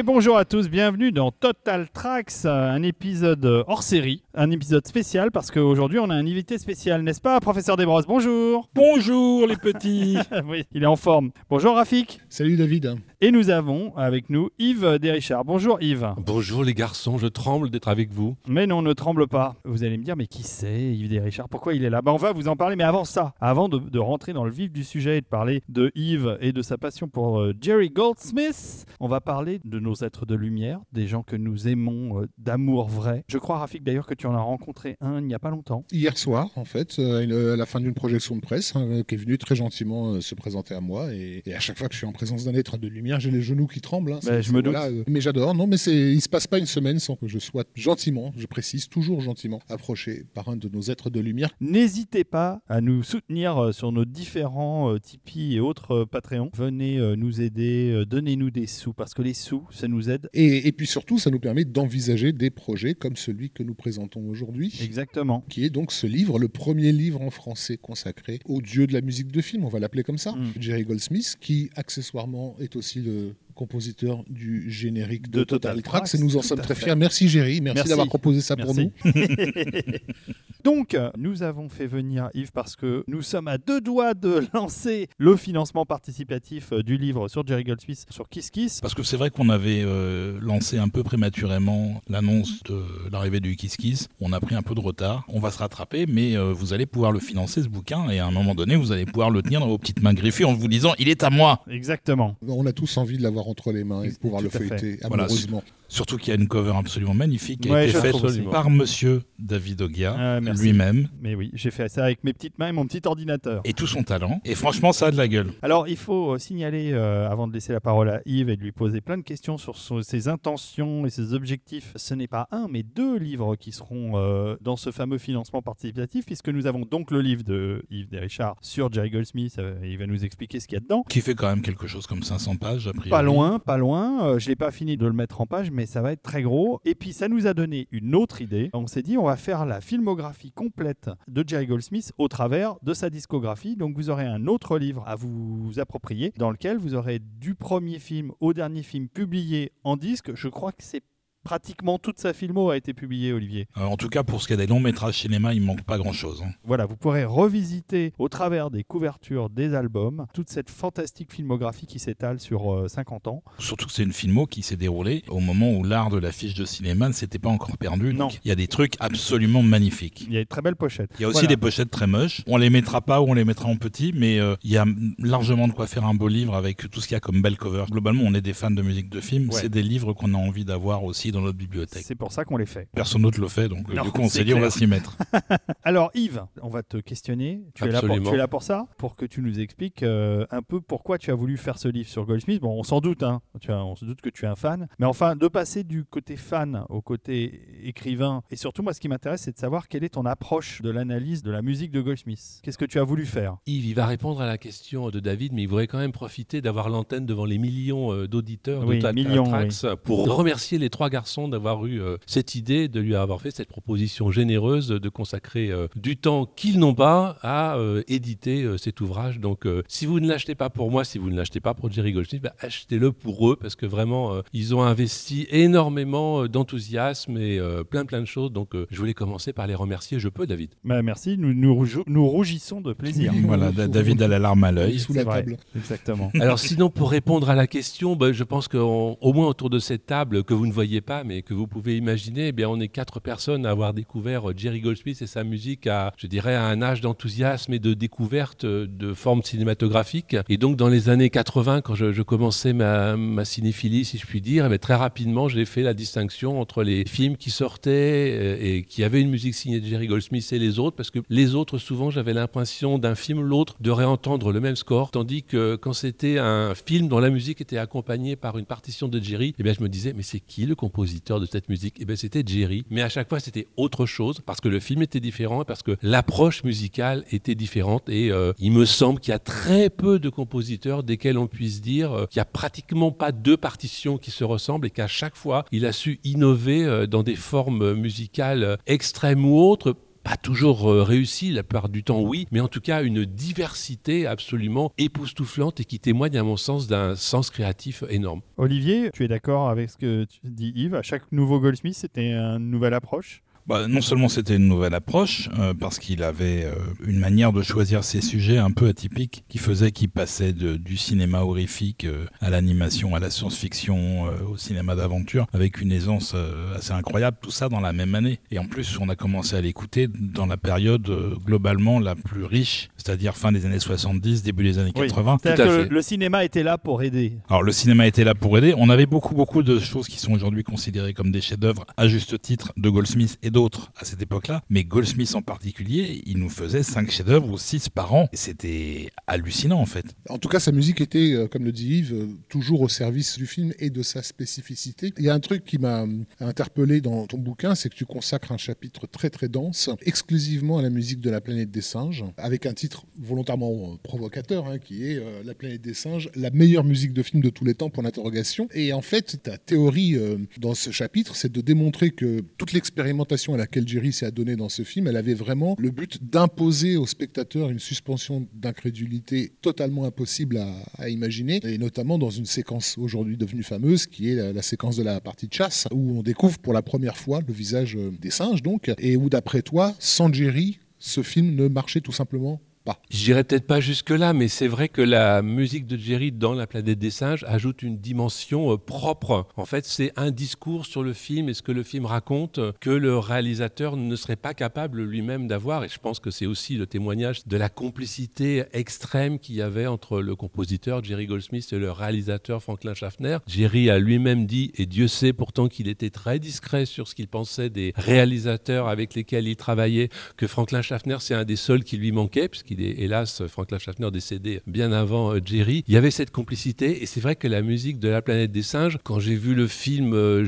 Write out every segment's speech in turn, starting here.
et bonjour à tous, bienvenue dans Total Tracks, un épisode hors série, un épisode spécial parce qu'aujourd'hui on a un invité spécial, n'est-ce pas, professeur Desbrosses? Bonjour. Bonjour les petits. Oui, il est en forme. Bonjour Rafik. Salut David Et nous avons avec nous Yves Desrichard. Bonjour Yves Bonjour les garçons, je tremble d'être avec vous. Mais non, ne tremble pas. Vous allez me dire, mais qui c'est Yves Desrichard? Pourquoi il est là? Bah, On va vous en parler, mais avant ça, avant de, de, rentrer dans le vif du sujet et de parler de Yves et de sa passion pour euh, Jerry Goldsmith, on va parler de nos êtres de lumière, des gens que nous aimons euh, d'amour vrai. Je crois, Rafik, d'ailleurs, que tu en as rencontré un il n'y a pas longtemps. Hier soir, en fait, euh, à la fin d'une projection de presse, hein, qui est venu très gentiment euh, se présenter à moi. Et, et, à chaque fois que je suis en présence d'un être de lumière, j'ai les genoux qui tremblent. Hein, bah, je me doute. Voilà, euh, mais j'adore. Non, mais il se passe pas une semaine sans que je sois gentiment, je précise, toujours gentiment, approché par un de nos êtres de lumière. N'hésitez pas à nous soutenir sur nos différents Tipeee et autres Patreon. Venez nous aider, donnez-nous des sous, parce que les sous, ça nous aide. Et, et puis surtout, ça nous permet d'envisager des projets comme celui que nous présentons aujourd'hui. Exactement. Qui est donc ce livre, le premier livre en français consacré au dieu de la musique de film, on va l'appeler comme ça, mm. Jerry Goldsmith, qui accessoirement est aussi le compositeur du générique de, de Total, Total Tracks, et nous en sommes très fiers. Merci Jerry, merci, merci. d'avoir proposé ça merci. pour nous. Donc, nous avons fait venir Yves parce que nous sommes à deux doigts de lancer le financement participatif du livre sur Jerry Goldsmith sur Kiss Kiss. Parce que c'est vrai qu'on avait euh, lancé un peu prématurément l'annonce de l'arrivée du Kiss Kiss. On a pris un peu de retard. On va se rattraper, mais euh, vous allez pouvoir le financer ce bouquin et à un moment donné, vous allez pouvoir le tenir dans vos petites mains greffées en vous disant il est à moi. Exactement. On a tous envie de l'avoir entre les mains et pouvoir le feuilleter Voilà, amoureusement. Surtout qu'il y a une cover absolument magnifique qui a Ouais, été je faite par monsieur David Ogia Ah, lui-même Mais oui, j'ai fait ça avec mes petites mains et mon petit ordinateur. et tout son talent. Et franchement, ça a de la gueule. Alors, il faut euh, signaler, euh, avant de laisser la parole à Yves et de lui poser plein de questions sur son- ses intentions et ses objectifs, ce n'est pas un, mais deux livres qui seront euh, dans ce fameux financement participatif, puisque nous avons donc le livre de Yves Desrichard sur Jerry Goldsmith, euh, il va nous expliquer ce qu'il y a dedans. Qui fait quand même quelque chose comme 500 pages, a priori. Pas loin, pas loin. Euh, je n'ai pas fini de le mettre en page, mais ça va être très gros. Et puis, ça nous a donné une autre idée. On s'est dit, on va faire la filmographie complète de Jerry Goldsmith au travers de sa discographie. Donc, vous aurez un autre livre à vous approprier, dans lequel vous aurez du premier film au dernier film publié en disque. Je crois que c'est pratiquement toute sa filmo a été publiée, Olivier. Euh, en tout cas, pour ce qui est des longs métrages cinéma, il manque pas grand-chose. hein. Voilà, vous pourrez revisiter au travers des couvertures des albums toute cette fantastique filmographie qui s'étale sur euh, 50 ans. Surtout que c'est une filmo qui s'est déroulée au moment où l'art de l'affiche de cinéma ne s'était pas encore perdu. Non. Donc, il y a des trucs absolument magnifiques. Il y a une très belle pochette. Il y a aussi Voilà. des pochettes très moches. On les mettra pas ou on les mettra en petit, mais euh, il y a largement de quoi faire un beau livre avec tout ce qu'il y a comme belle cover. Globalement, on est des fans de musique de film. Ouais. C'est des livres qu'on a envie d'avoir aussi dans notre bibliothèque. C'est pour ça qu'on les fait. Personne d'autre le fait, donc Non, du coup, on s'est dit on va s'y mettre. Alors Yves, on va te questionner. Tu es, là pour, Absolument. tu es là pour ça? Pour que tu nous expliques euh, un peu pourquoi tu as voulu faire ce livre sur Goldsmith. Bon, on s'en doute, hein. tu as, on se doute que tu es un fan. Mais enfin, de passer du côté fan au côté écrivain, et surtout moi ce qui m'intéresse c'est de savoir quelle est ton approche de l'analyse de la musique de Goldsmith. Qu'est-ce que tu as voulu faire? Yves, il va répondre à la question de David, mais il voudrait quand même profiter d'avoir l'antenne devant les millions euh, d'auditeurs Oui, de Total millions, Tracks pour remercier les trois garçons d'avoir eu euh, cette idée, de lui avoir fait cette proposition généreuse de consacrer euh, du temps qu'ils n'ont pas à euh, éditer euh, cet ouvrage. Donc, euh, si vous ne l'achetez pas pour moi, si vous ne l'achetez pas pour Jerry Goldsmith, bah, achetez-le pour eux parce que vraiment, euh, ils ont investi énormément euh, d'enthousiasme et euh, plein plein de choses. Donc, euh, je voulais commencer par les remercier. Je peux, David? Bah, Merci, nous, nous, rougis- nous rougissons de plaisir. Oui. voilà, Da- David a la larme à l'œil. sous C'est la vrai. table. Exactement. Alors sinon, pour répondre à la question, bah, je pense qu'au moins autour de cette table que vous ne voyez pas, mais que vous pouvez imaginer, eh bien, on est quatre personnes à avoir découvert euh, Jerry Goldsmith et sa musique à, je dirais, à un âge d'enthousiasme et de découverte euh, de formes cinématographiques. Et donc, dans les années 80, quand je, commençais ma, cinéphilie, si je puis dire, eh bien, très rapidement, j'ai fait la distinction entre les films qui sortaient euh, et qui avaient une musique signée de Jerry Goldsmith et les autres, parce que les autres, souvent, j'avais l'impression d'un film l'autre de réentendre le même score, tandis que quand c'était un film dont la musique était accompagnée par une partition de Jerry, eh bien, je me disais, mais c'est qui le compositeur? De cette musique Eh bien, c'était Jerry. Mais à chaque fois, c'était autre chose, parce que le film était différent, parce que l'approche musicale était différente, et euh, il me semble qu'il y a très peu de compositeurs desquels on puisse dire euh, qu'il n'y a pratiquement pas deux partitions qui se ressemblent, et qu'à chaque fois, il a su innover euh, dans des formes musicales extrêmes ou autres, pas toujours réussi, la plupart du temps oui, mais en tout cas une diversité absolument époustouflante et qui témoigne à mon sens d'un sens créatif énorme. Olivier, tu es d'accord avec ce que tu dis Yves? À chaque nouveau Goldsmith, c'était une nouvelle approche? Bah, non seulement c'était une nouvelle approche, euh, parce qu'il avait euh, une manière de choisir ses sujets un peu atypique, qui faisait qu'il passait de, du cinéma horrifique euh, à l'animation, à la science-fiction, au cinéma d'aventure, avec une aisance assez incroyable, tout ça dans la même année. Et en plus, on a commencé à l'écouter dans la période globalement la plus riche, c'est-à-dire fin des années 70, début des années 80. Tout à que le cinéma était là pour aider. Alors le cinéma était là pour aider. On avait beaucoup, beaucoup de choses qui sont aujourd'hui considérées comme des chefs-d'œuvre, à juste titre, de Goldsmith et à cette époque-là, mais Goldsmith en particulier, il nous faisait 5 chefs-d'œuvre ou 6 par an. C'était hallucinant en fait. En tout cas, sa musique était, euh, comme le dit Yves, euh, toujours au service du film et de sa spécificité. Il y a un truc qui m'a interpellé dans ton bouquin, c'est que tu consacres un chapitre très très dense exclusivement à la musique de la planète des singes, avec un titre volontairement euh, provocateur, hein, qui est La planète des singes, la meilleure musique de film de tous les temps, pour l'interrogation. Et en fait, ta théorie dans ce chapitre, c'est de démontrer que toute l'expérimentation à laquelle Jerry s'est adonné dans ce film, elle avait vraiment le but d'imposer au spectateur une suspension d'incrédulité totalement impossible à, imaginer, et notamment dans une séquence aujourd'hui devenue fameuse, qui est la, la, séquence de la partie de chasse, où on découvre pour la première fois le visage des singes, donc, et où d'après toi, sans Jerry, ce film ne marchait tout simplement pas. J'irai peut-être pas jusque-là, mais c'est vrai que la musique de Jerry dans La planète des singes ajoute une dimension euh, propre. En fait, c'est un discours sur le film et ce que le film raconte que le réalisateur ne serait pas capable lui-même d'avoir. Et je pense que c'est aussi le témoignage de la complicité extrême qu'il y avait entre le compositeur Jerry Goldsmith et le réalisateur Franklin Schaffner. Jerry a lui-même dit, et Dieu sait pourtant qu'il était très discret sur ce qu'il pensait des réalisateurs avec lesquels il travaillait, que Franklin Schaffner, c'est un des seuls qui lui manquait, puisqu'il il est hélas Franklin Schaffner décédé bien avant euh, Jerry. Il y avait cette complicité et c'est vrai que la musique de La planète des singes, quand j'ai vu le film, euh,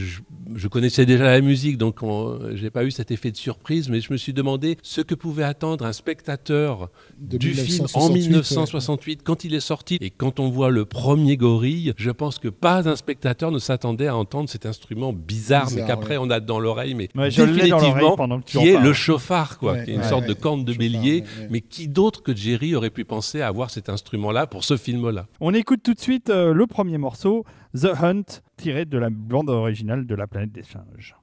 je, connaissais déjà la musique donc j'ai pas eu cet effet de surprise, mais je me suis demandé ce que pouvait attendre un spectateur du film en 1968 quand il est sorti et quand on voit le premier gorille, je pense que pas un spectateur ne s'attendait à entendre cet instrument bizarre, mais qu'après on a dans l'oreille, mais définitivement qui est le chauffard, quoi, qui est une sorte de corne de bélier, mais qui d'autre que Jerry aurait pu penser à avoir cet instrument-là pour ce film-là. On écoute tout de suite euh, le premier morceau, The Hunt, tiré de la bande originale de La planète des singes.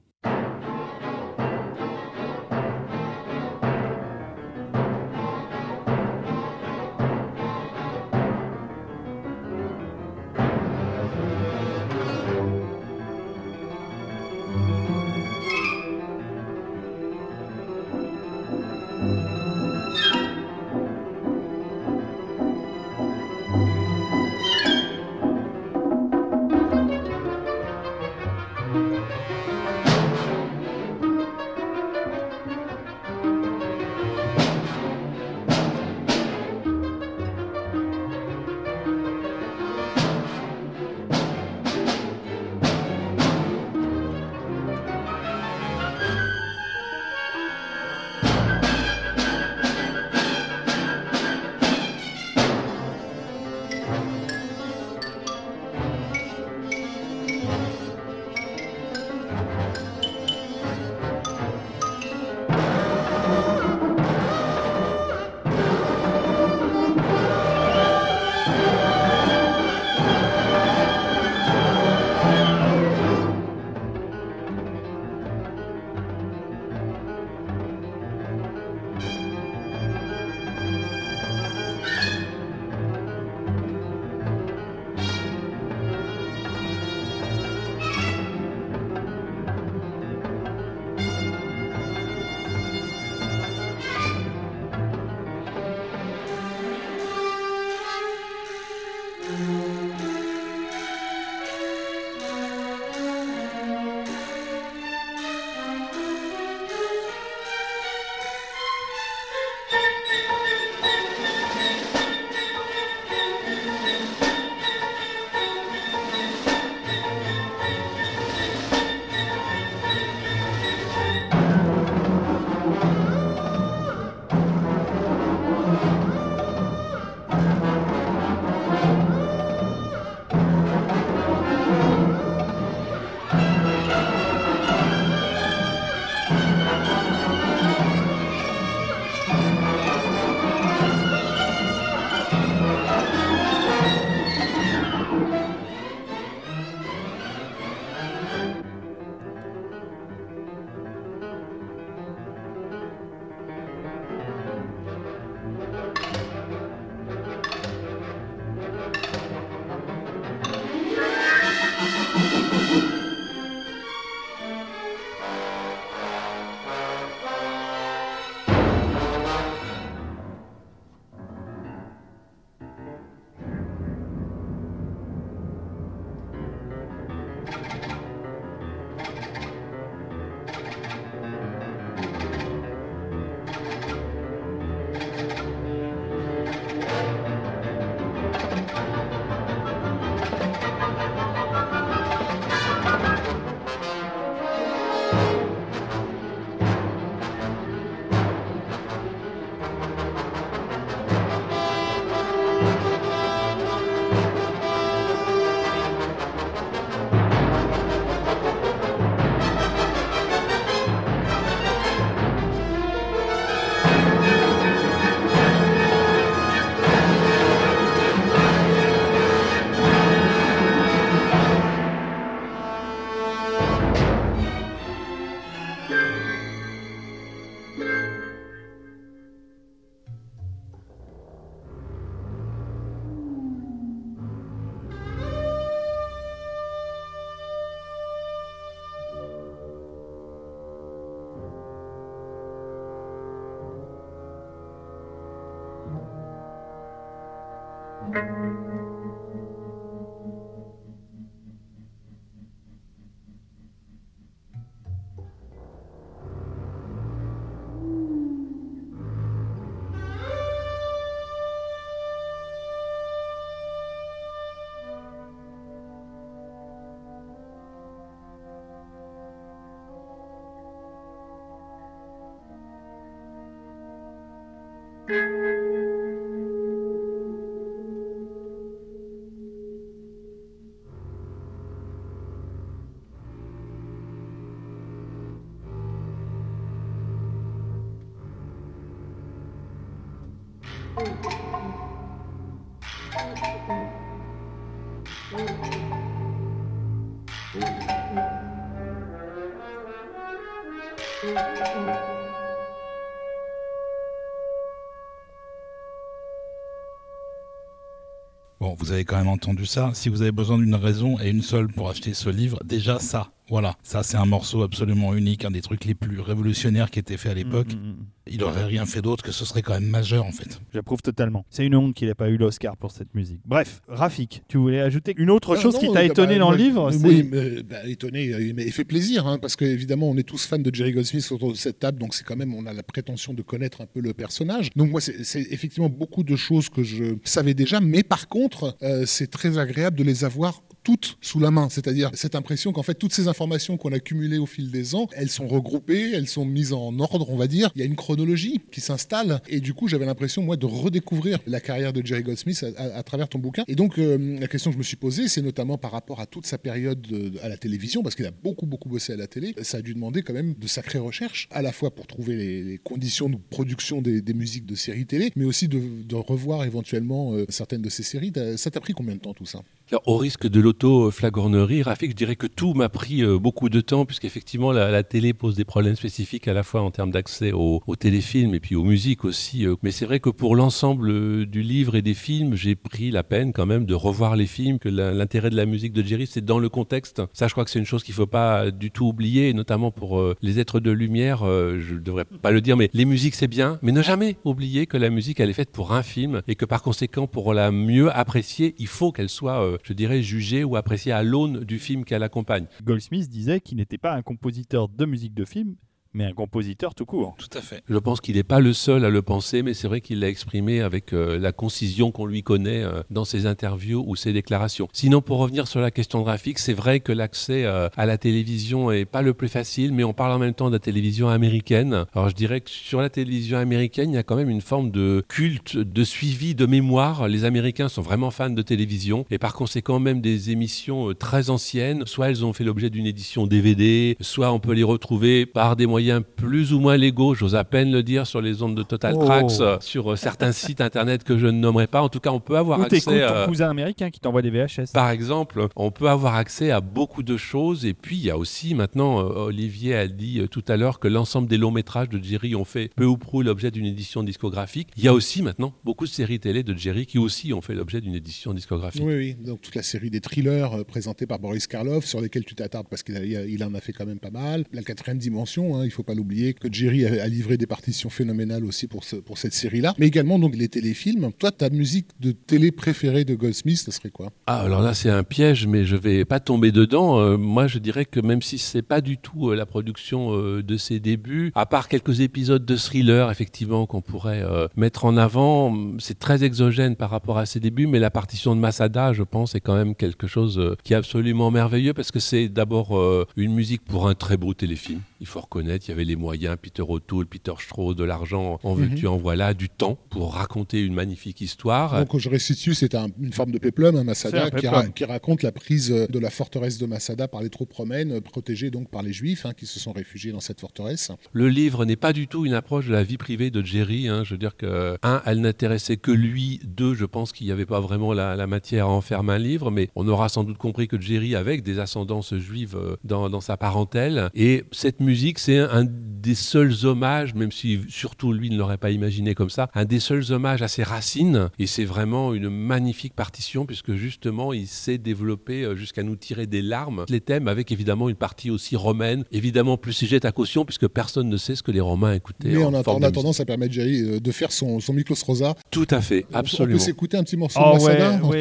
Vous avez quand même entendu ça. Si vous avez besoin d'une raison et une seule pour acheter ce livre, déjà ça, voilà, ça c'est un morceau absolument unique, un des trucs les plus révolutionnaires qui était fait à l'époque. Mm, mm, mm. Il aurait rien fait d'autre que ce serait quand même majeur en fait. J'approuve totalement. C'est une honte qu'il n'ait pas eu l'Oscar pour cette musique. Bref, Rafik, tu voulais ajouter une autre Ah chose non, qui t'a étonné bah, dans moi, le livre Oui, mais, bah, étonné, euh, mais il fait plaisir, hein, parce qu'évidemment, on est tous fans de Jerry Goldsmith autour de cette table, donc c'est quand même, on a la prétention de connaître un peu le personnage. Donc moi, c'est c'est effectivement beaucoup de choses que je savais déjà, mais par contre, euh, c'est très agréable de les avoir toutes sous la main, c'est-à-dire cette impression qu'en fait toutes ces informations qu'on a cumulées au fil des ans, elles sont regroupées, elles sont mises en ordre, on va dire. Il y a une chronologie qui s'installe et du coup j'avais l'impression moi de redécouvrir la carrière de Jerry Goldsmith à, travers ton bouquin. Et donc euh, la question que je me suis posée, c'est notamment par rapport à toute sa période de- à la télévision, parce qu'il a beaucoup beaucoup bossé à la télé. Ça a dû demander quand même de sacrées recherches, à la fois pour trouver les, conditions de production des, musiques de séries télé, mais aussi de, revoir éventuellement euh, certaines de ces séries. Ça t'a pris combien de temps tout ça? Au risque de l'auto-flagornerie, Rafik, je dirais que tout m'a pris euh, beaucoup de temps, puisqu'effectivement, la, la télé pose des problèmes spécifiques à la fois en termes d'accès aux, téléfilms et puis aux musiques aussi. euh. Mais c'est vrai que pour l'ensemble euh, du livre et des films, j'ai pris la peine quand même de revoir les films, que l'intérêt de la musique de Jerry, c'est dans le contexte. Ça, je crois que c'est une chose qu'il ne faut pas du tout oublier, notamment pour les êtres de lumière, je ne devrais pas le dire, mais les musiques, c'est bien, mais ne jamais oublier que la musique, elle est faite pour un film, et que par conséquent, pour la mieux apprécier, il faut qu'elle soit, je dirais, jugée ou appréciée à l'aune du film qu'elle accompagne. Goldsmith disait qu'il n'était pas un compositeur de musique de film, mais un compositeur tout court. Tout à fait. Je pense qu'il n'est pas le seul à le penser, mais c'est vrai qu'il l'a exprimé avec euh, la concision qu'on lui connaît euh, dans ses interviews ou ses déclarations. Sinon, pour revenir sur la question graphique, c'est vrai que l'accès euh, à la télévision est pas le plus facile, mais on parle en même temps de la télévision américaine. Alors je dirais que sur la télévision américaine, il y a quand même une forme de culte, de suivi, de mémoire. Les Américains sont vraiment fans de télévision et par conséquent même des émissions euh, très anciennes. Soit elles ont fait l'objet d'une édition DVD, soit on peut les retrouver par des moyens plus ou moins légaux, j'ose à peine le dire, sur les ondes de Total Oh. Tracks, euh, sur euh, certains sites internet que je ne nommerai pas. En tout cas, on peut avoir accès. ton euh, cousin américain qui t'envoie des VHS. par exemple, on peut avoir accès à beaucoup de choses. Et puis, il y a aussi maintenant, euh, Olivier a dit euh, tout à l'heure que l'ensemble des longs métrages de Jerry ont fait peu ou prou l'objet d'une édition discographique. Il y a aussi maintenant beaucoup de séries télé de Jerry qui aussi ont fait l'objet d'une édition discographique. Oui, oui. Donc toute la série des thrillers euh, présentés par Boris Karloff, sur lesquels tu t'attardes parce qu'il il en a fait quand même pas mal. La quatrième dimension, hein, il faut pas l'oublier, que Jerry a, livré des partitions phénoménales aussi pour, pour cette série-là. Mais également donc les téléfilms. Toi, ta musique de télé préférée de Goldsmith, ce serait quoi? Ah, alors là, c'est un piège, mais je vais pas tomber dedans. Euh, moi, je dirais que même si c'est pas du tout euh, la production euh, de ses débuts, à part quelques épisodes de thriller, effectivement, qu'on pourrait mettre en avant, c'est très exogène par rapport à ses débuts, mais la partition de Masada, je pense, est quand même quelque chose qui est absolument merveilleux parce que c'est d'abord une musique pour un très beau téléfilm. Il faut reconnaître, il y avait les moyens, Peter O'Toole, Peter Strauss, de l'argent, en veux-tu, en voilà, du temps pour raconter une magnifique histoire. Donc je restitue, c'est un- une forme de péplum, un Masada, un qui, péplum. ra- qui raconte la prise euh, de la forteresse de Masada par les troupes romaines, euh, protégées donc par les Juifs hein, qui se sont réfugiés dans cette forteresse. Le livre n'est pas du tout une approche de la vie privée de Jerry. hein. Je veux dire que, un, elle n'intéressait que lui. Deux, je pense qu'il n'y avait pas vraiment la, la matière à en faire un livre. Mais on aura sans doute compris que Jerry, avec des ascendances juives euh, dans, dans sa parentèle, et cette musique, c'est un, des seuls hommages, même si surtout lui ne l'aurait pas imaginé comme ça, un des seuls hommages à ses racines. Et c'est vraiment une magnifique partition puisque justement il s'est développé euh, jusqu'à nous tirer des larmes. Les thèmes avec évidemment une partie aussi romaine, évidemment plus sujette à caution puisque personne ne sait ce que les Romains écoutaient. Mais en, attendant, ça permet de, euh, de faire son, son Miklos Rosa. Tout à fait, absolument. On peut s'écouter un petit morceau oh, de Masada ouais,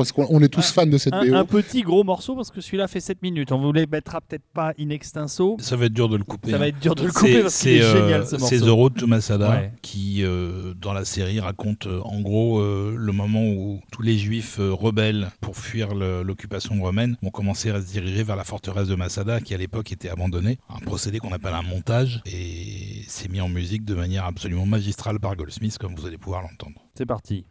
est-ce qu'on est tous fans de cette un, Un petit gros morceau parce que celui-là fait 7 minutes. On vous les mettra peut-être pas in extenso. Ça va être dur de le couper. Ça va être dur de le couper parce qu'il est, euh, génial ce morceau. C'est The Road to Masada qui, euh, dans la série, raconte euh, en gros le moment où tous les juifs rebelles pour fuir l'occupation romaine ont commencé à se diriger vers la forteresse de Masada qui à l'époque était abandonnée. Un procédé qu'on appelle un montage et c'est mis en musique de manière absolument magistrale par Goldsmith comme vous allez pouvoir l'entendre. C'est parti.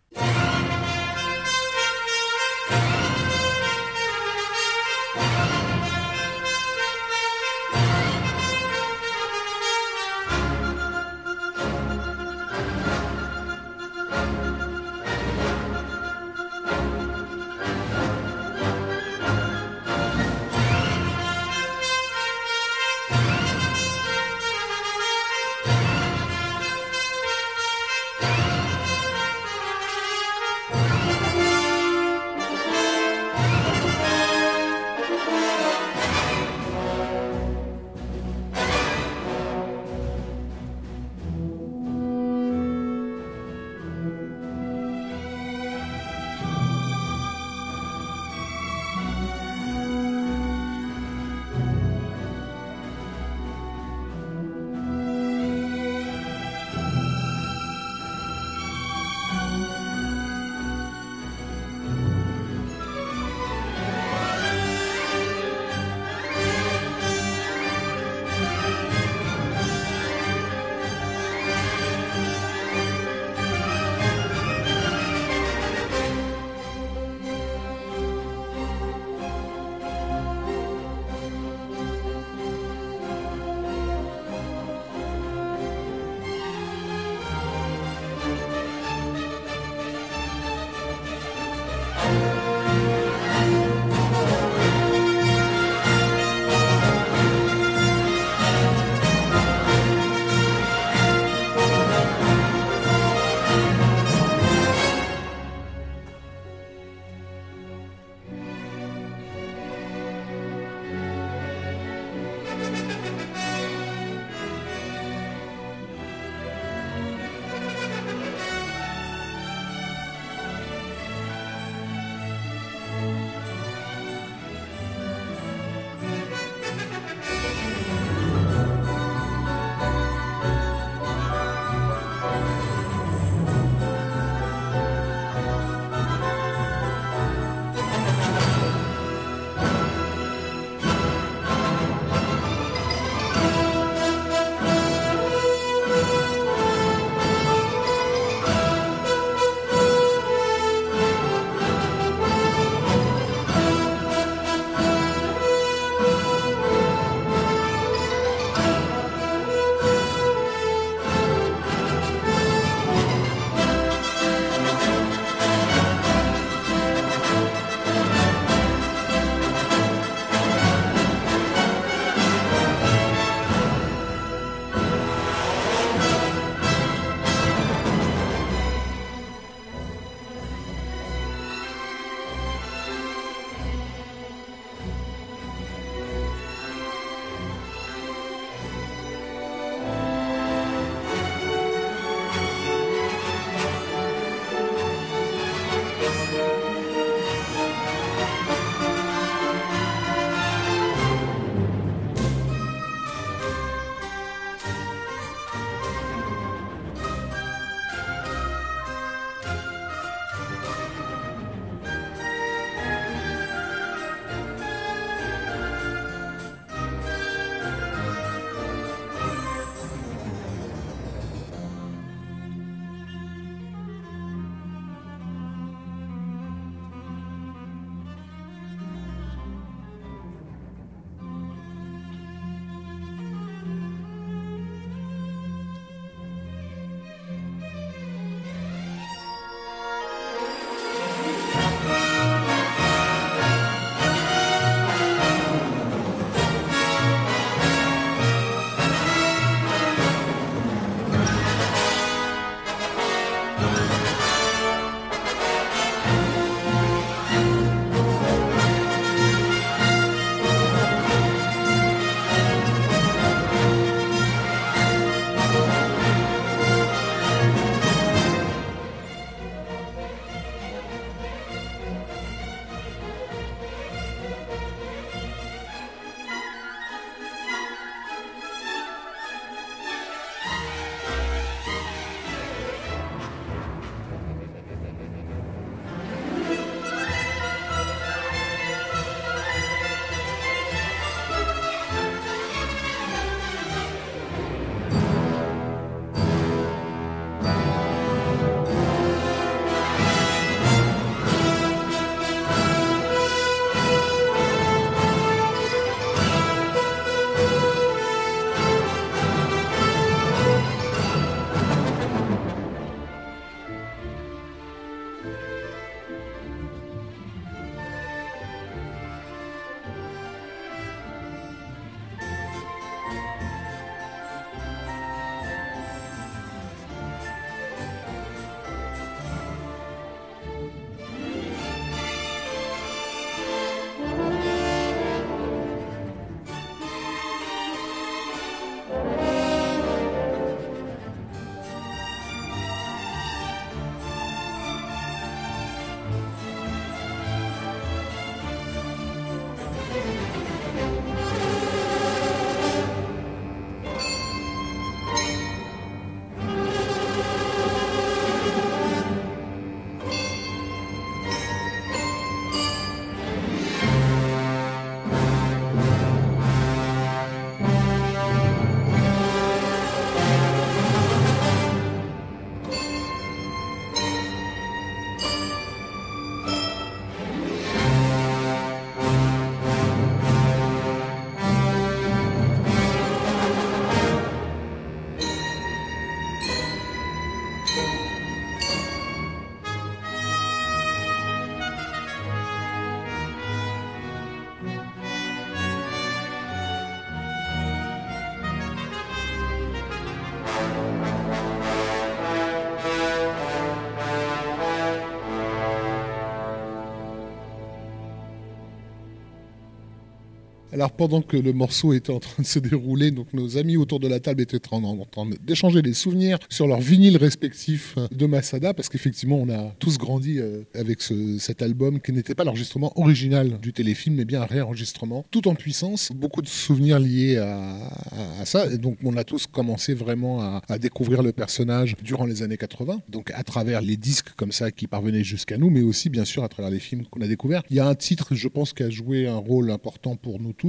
Alors pendant que le morceau était en train de se dérouler, donc nos amis autour de la table étaient en, train d'échanger des souvenirs sur leurs vinyles respectifs de Masada, parce qu'effectivement on a tous grandi euh, avec cet album qui n'était pas l'enregistrement original du téléfilm, mais bien un réenregistrement, tout en puissance. Beaucoup de souvenirs liés à, ça, et donc on a tous commencé vraiment à, à découvrir le personnage durant les années 80, donc à travers les disques comme ça qui parvenaient jusqu'à nous, mais aussi bien sûr à travers les films qu'on a découverts. Il y a un titre, je pense, qui a joué un rôle important pour nous tous.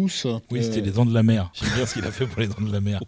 Oui, c'était euh, Les Dents de la Mer. J'aime bien ce qu'il a fait pour Les Dents de la Mer.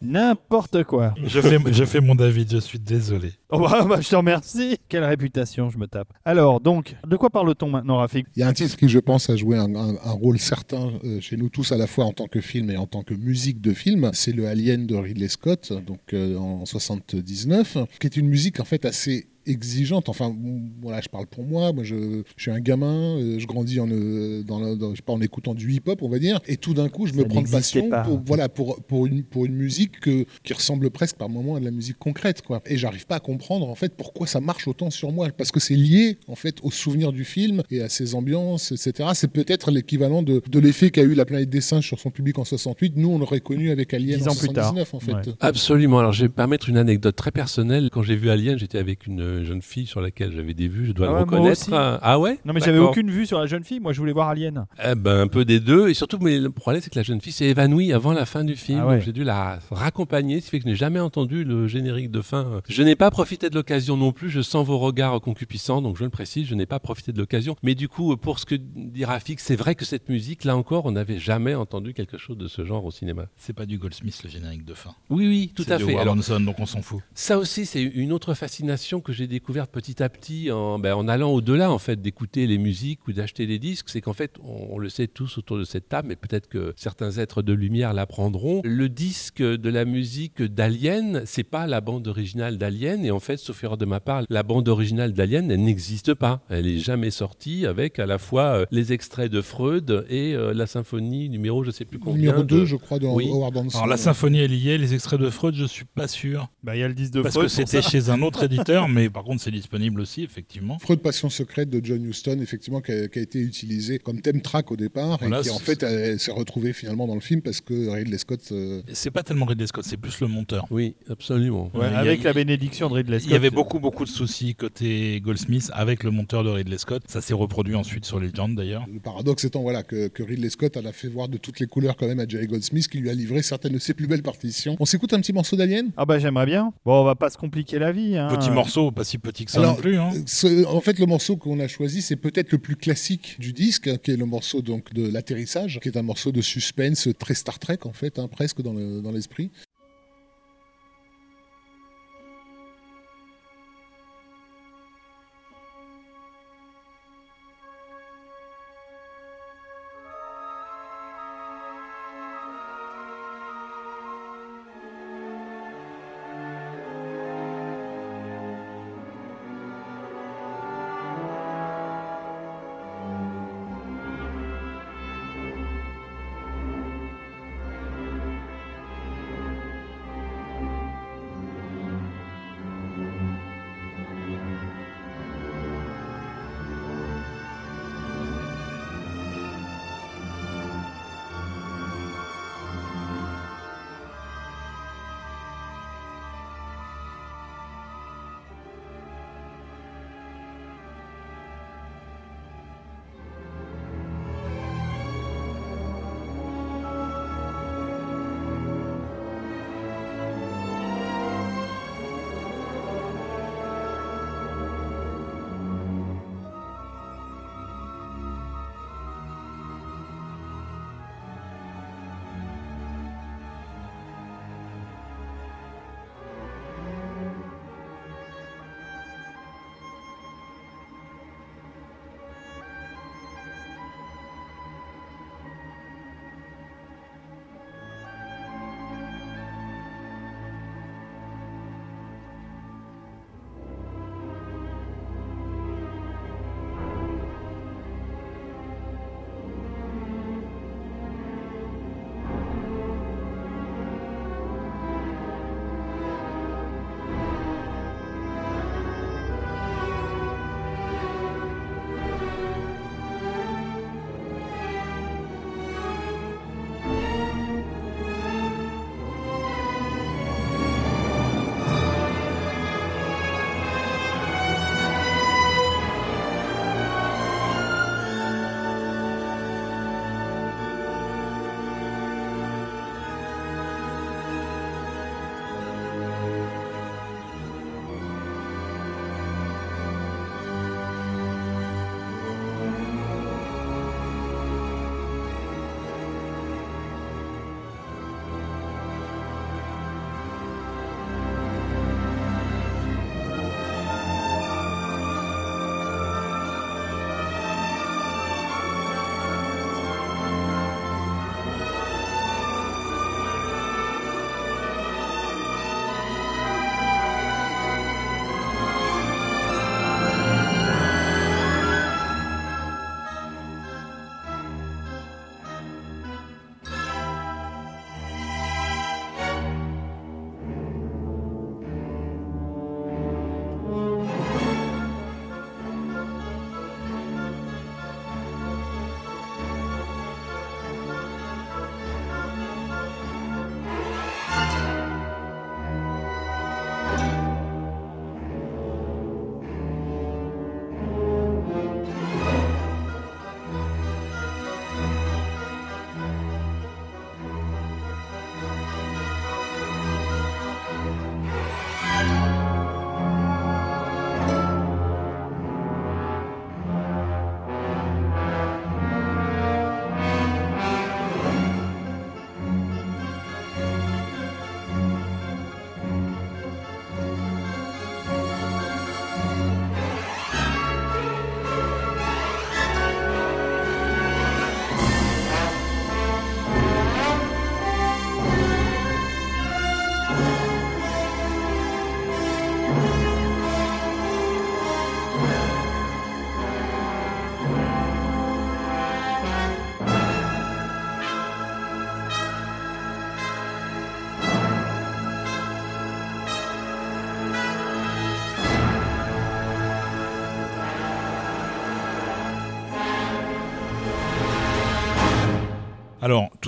N'importe quoi. Je fais, je fais mon David, je suis désolé. Oh bah, bah, je te remercie. Quelle réputation, je me tape. Alors, donc, de quoi parle-t-on maintenant, Rafik? Il y a un titre qui, je pense, a joué un, rôle certain euh, chez nous tous, à la fois en tant que film et en tant que musique de film. C'est le Alien de Ridley Scott, donc euh, en 79, qui est une musique en fait assez exigeante. Enfin, voilà, je parle pour moi. Moi, je, suis un gamin. Euh, je grandis en, euh, dans, je pas, en écoutant du hip-hop, on va dire. Et tout d'un coup, je me prends de passion pour, voilà, pour, pour, une, pour une musique que, qui ressemble presque par moments à de la musique concrète. Quoi. Et j'arrive pas à comprendre en fait pourquoi ça marche autant sur moi. Parce que c'est lié en fait au souvenir du film et à ses ambiances, etc. C'est peut-être l'équivalent de, de l'effet qu'a eu La planète des singes sur son public en 68. Nous, on l'aurait connu avec Alien en 79 en fait. Absolument. Alors, je vais permettre une anecdote très personnelle. Quand j'ai vu Alien, j'étais avec une jeune fille sur laquelle j'avais des vues, je dois ah le reconnaître. Ah ouais Non mais j'avais aucune vue sur la jeune fille, moi je voulais voir Alien. Eh ben un peu des deux, et surtout mais le problème c'est que la jeune fille s'est évanouie avant la fin du film, ah j'ai dû la raccompagner, ce qui fait que je n'ai jamais entendu le générique de fin. Je n'ai pas profité de l'occasion non plus, je sens vos regards concupissants, donc je le précise, je n'ai pas profité de l'occasion. Mais du coup, pour ce que dit Rafik, c'est vrai que cette musique, là encore, on n'avait jamais entendu quelque chose de ce genre au cinéma. C'est pas du Goldsmith le générique de fin. Oui, oui, tout à fait. Alors, donc on s'en fout. Ça aussi, c'est une autre fascination que j'ai découverte petit à petit en, ben, en allant au-delà en fait d'écouter les musiques ou d'acheter des disques, c'est qu'en fait, on, le sait tous autour de cette table, mais peut-être que certains êtres de lumière l'apprendront. Le disque de la musique d'Alien, c'est pas la bande originale d'Alien, et en fait, sauf erreur de ma part, la bande originale d'Alien, elle n'existe pas. Elle est jamais sortie avec à la fois euh, les extraits de Freud et euh, la symphonie numéro, je sais plus combien. Numéro 2, je crois, de Howard Alors la symphonie est liée, les extraits de Freud, je suis pas sûr. Bah, il y a le disque de Parce Freud. Parce que c'était chez un autre éditeur, mais par contre, c'est disponible aussi, effectivement. Freud Passion secrète de John Huston, effectivement, qui a, été utilisé comme thème track au départ et qui en fait s'est retrouvé finalement dans le film parce que Ridley Scott. Euh, c'est pas tellement Ridley Scott, c'est plus le monteur. Oui, absolument. avec la bénédiction de Ridley Scott. Il y avait beaucoup beaucoup de soucis côté Goldsmith avec le monteur de Ridley Scott. Ça s'est reproduit ensuite sur Legend d'ailleurs. Le paradoxe étant voilà que, Ridley Scott a fait voir de toutes les couleurs quand même à Jerry Goldsmith qui lui a livré certaines de ses plus belles partitions. On s'écoute un petit morceau d'Alien? Ah bah j'aimerais bien. Bon, on va pas se compliquer la vie. Hein. Petit morceau, pas si petit que ça non plus. Hein. en fait, le morceau qu'on a choisi, c'est peut-être le plus classique du disque, qui est le morceau donc de l'atterrissage, qui est un morceau de suspense très Star Trek en fait, hein, presque dans l'esprit.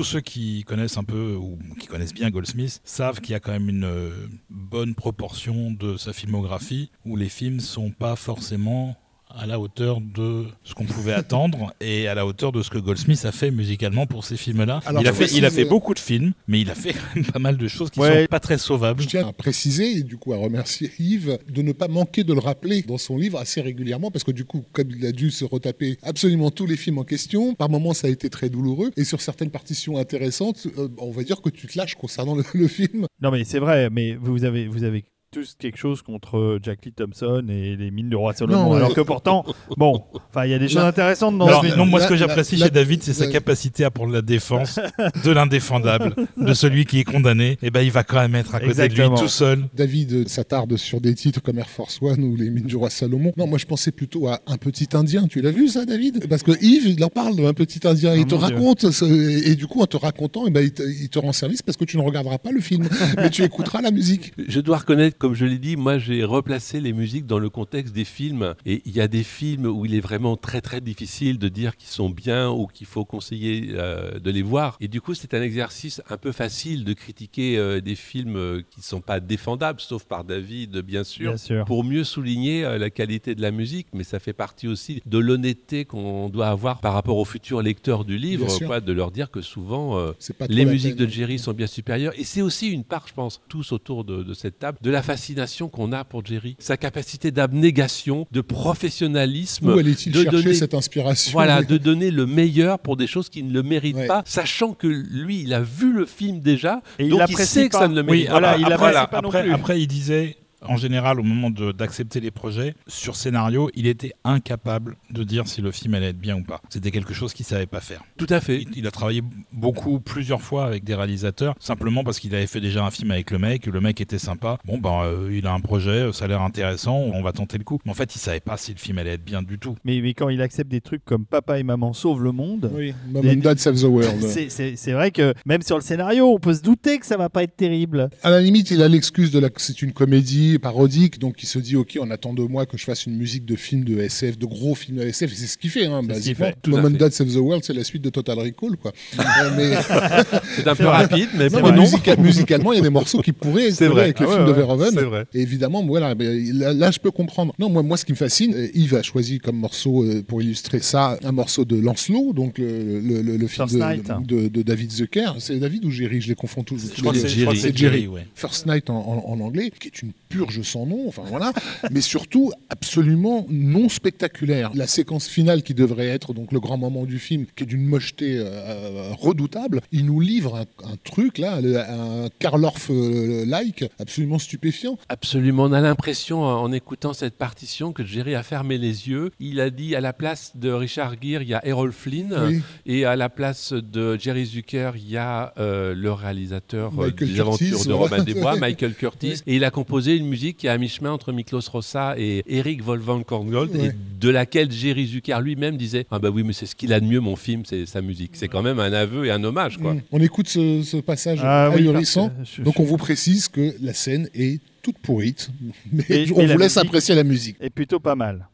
Tous ceux qui connaissent un peu ou qui connaissent bien Goldsmith savent qu'il y a quand même une euh, bonne proportion de sa filmographie où les films sont pas forcément à la hauteur de ce qu'on pouvait attendre et à la hauteur de ce que Goldsmith a fait musicalement pour ces films-là. Il a fait, il a précise, fait beaucoup de films, mais il a fait quand même pas mal de choses qui Ouais. sont pas très sauvables. Je tiens à préciser et du coup à remercier Yves de ne pas manquer de le rappeler dans son livre assez régulièrement parce que du coup, comme il a dû se retaper absolument tous les films en question, par moments ça a été très douloureux et sur certaines partitions intéressantes, euh, on va dire que tu te lâches concernant le, le film. Non, mais c'est vrai, mais vous avez, vous avez tous quelque chose contre Jack Lee Thompson et les mines du roi Salomon. Non. Alors que pourtant, bon, enfin, il y a des choses intéressantes dans Alors, ce là- film. non, moi, ce que j'apprécie chez David, c'est sa capacité à prendre la défense de l'indéfendable, de celui qui est condamné. Et ben, il va quand même être à côté de lui tout seul. David euh, s'attarde sur des titres comme Air Force One ou Les Mines du Roi Salomon. Non, moi je pensais plutôt à Un Petit Indien. Tu l'as vu ça, David? Parce que Yves, il en parle d'un Petit Indien. Oh, il te mon Dieu. raconte, ce- et du coup, en te racontant, eh ben, il, te, il te rend service parce que tu ne regarderas pas le film, mais tu écouteras la musique. Je dois reconnaître, comme je l'ai dit, moi j'ai replacé les musiques dans le contexte des films. Et il y a des films où il est vraiment très très difficile de dire qu'ils sont bien ou qu'il faut conseiller euh, de les voir. Et du coup, c'est un exercice un peu facile de critiquer euh, des films euh, qui ne sont pas défendables, sauf par David, bien sûr. Bien sûr. Pour mieux souligner euh, la qualité de la musique, mais ça fait partie aussi de l'honnêteté qu'on doit avoir par rapport aux futurs lecteurs du livre, quoi, de leur dire que souvent euh, les musiques peine. de Jerry sont bien supérieures. Et c'est aussi une part, je pense, tous autour de, de cette table, de la fascination qu'on a pour Jerry. Sa capacité d'abnégation, de professionnalisme. Où allait-il de chercher donner- cette inspiration Voilà, de donner le meilleur pour des choses qui ne le méritent Ouais. pas, sachant que lui, il a vu le film déjà, Et il donc il sait que ça ne le Oui, mérite voilà, pas. il après, voilà, pas non après, plus. après, il disait, en général, au moment d'accepter les projets, sur scénario, il était incapable de dire si le film allait être bien ou pas. C'était quelque chose qu'il savait pas faire. Tout à fait. Il, il a travaillé beaucoup, plusieurs fois avec des réalisateurs, simplement parce qu'il avait fait déjà un film avec le mec, le mec était sympa. Bon, ben, euh, il a un projet, ça a l'air intéressant, on va tenter le coup. Mais en fait, il savait pas si le film allait être bien du tout. Mais, mais quand il accepte des trucs comme Papa et Maman sauvent le monde, Oui, Mom and Dad Save the World. c'est- vrai que même sur le scénario, on peut se douter que ça va pas être terrible. À la limite, il a l'excuse de la que c'est une comédie parodique, donc il se dit ok, on attend de moi que je fasse une musique de film de SF, de gros films de SF, et c'est ce qu'il fait. Hein, C'est ce qu'il basiquement. fait. Dad Save the World, c'est la suite de Total Recall, quoi. Euh, mais C'est un peu rapide, mais non, mais musica- musicalement, il y a des morceaux qui pourraient C'est coller vrai. avec le Ah film ouais, de Verhoeven. C'est vrai. Et évidemment, voilà, là, là, je peux comprendre. Non, moi, moi, ce qui me fascine, Yves a choisi comme morceau euh, pour illustrer ça un morceau de Lancelot, donc le, le- le- le film First Night. de, de- de David Zucker. C'est David ou Jerry? Je les confonds tous. Je crois que c'est Jerry. c'est Jerry, ouais. First Night en, en- en anglais, qui est une purge sans nom, enfin voilà, mais surtout absolument non spectaculaire. La séquence finale qui devrait être donc le grand moment du film, qui est d'une mocheté euh, euh, redoutable, il nous livre un, un truc là, un Karl Orff euh, like, absolument stupéfiant. Absolument, on a l'impression en écoutant cette partition que Jerry a fermé les yeux. Il a dit à la place de Richard Gere, il y a Errol Flynn, Oui. et à la place de Jerry Zucker, il y a euh, le réalisateur Michael des Curtis, aventures de voilà. Robin des Bois, Michael Curtis, et il a composé une musique qui est à mi-chemin entre Miklos Rossa et Eric Wolfgang Korngold, Ouais. et de laquelle Jerry Zucker lui-même disait ah bah oui mais c'est ce qu'il a de mieux mon film, c'est sa musique. C'est quand même un aveu et un hommage quoi. Mm. On écoute ce, ce passage Ah oui, ahurissant. je- donc je- on vous précise que la scène est toute pourrite, mais Et- on et vous la laisse musique apprécier la musique. est plutôt pas mal.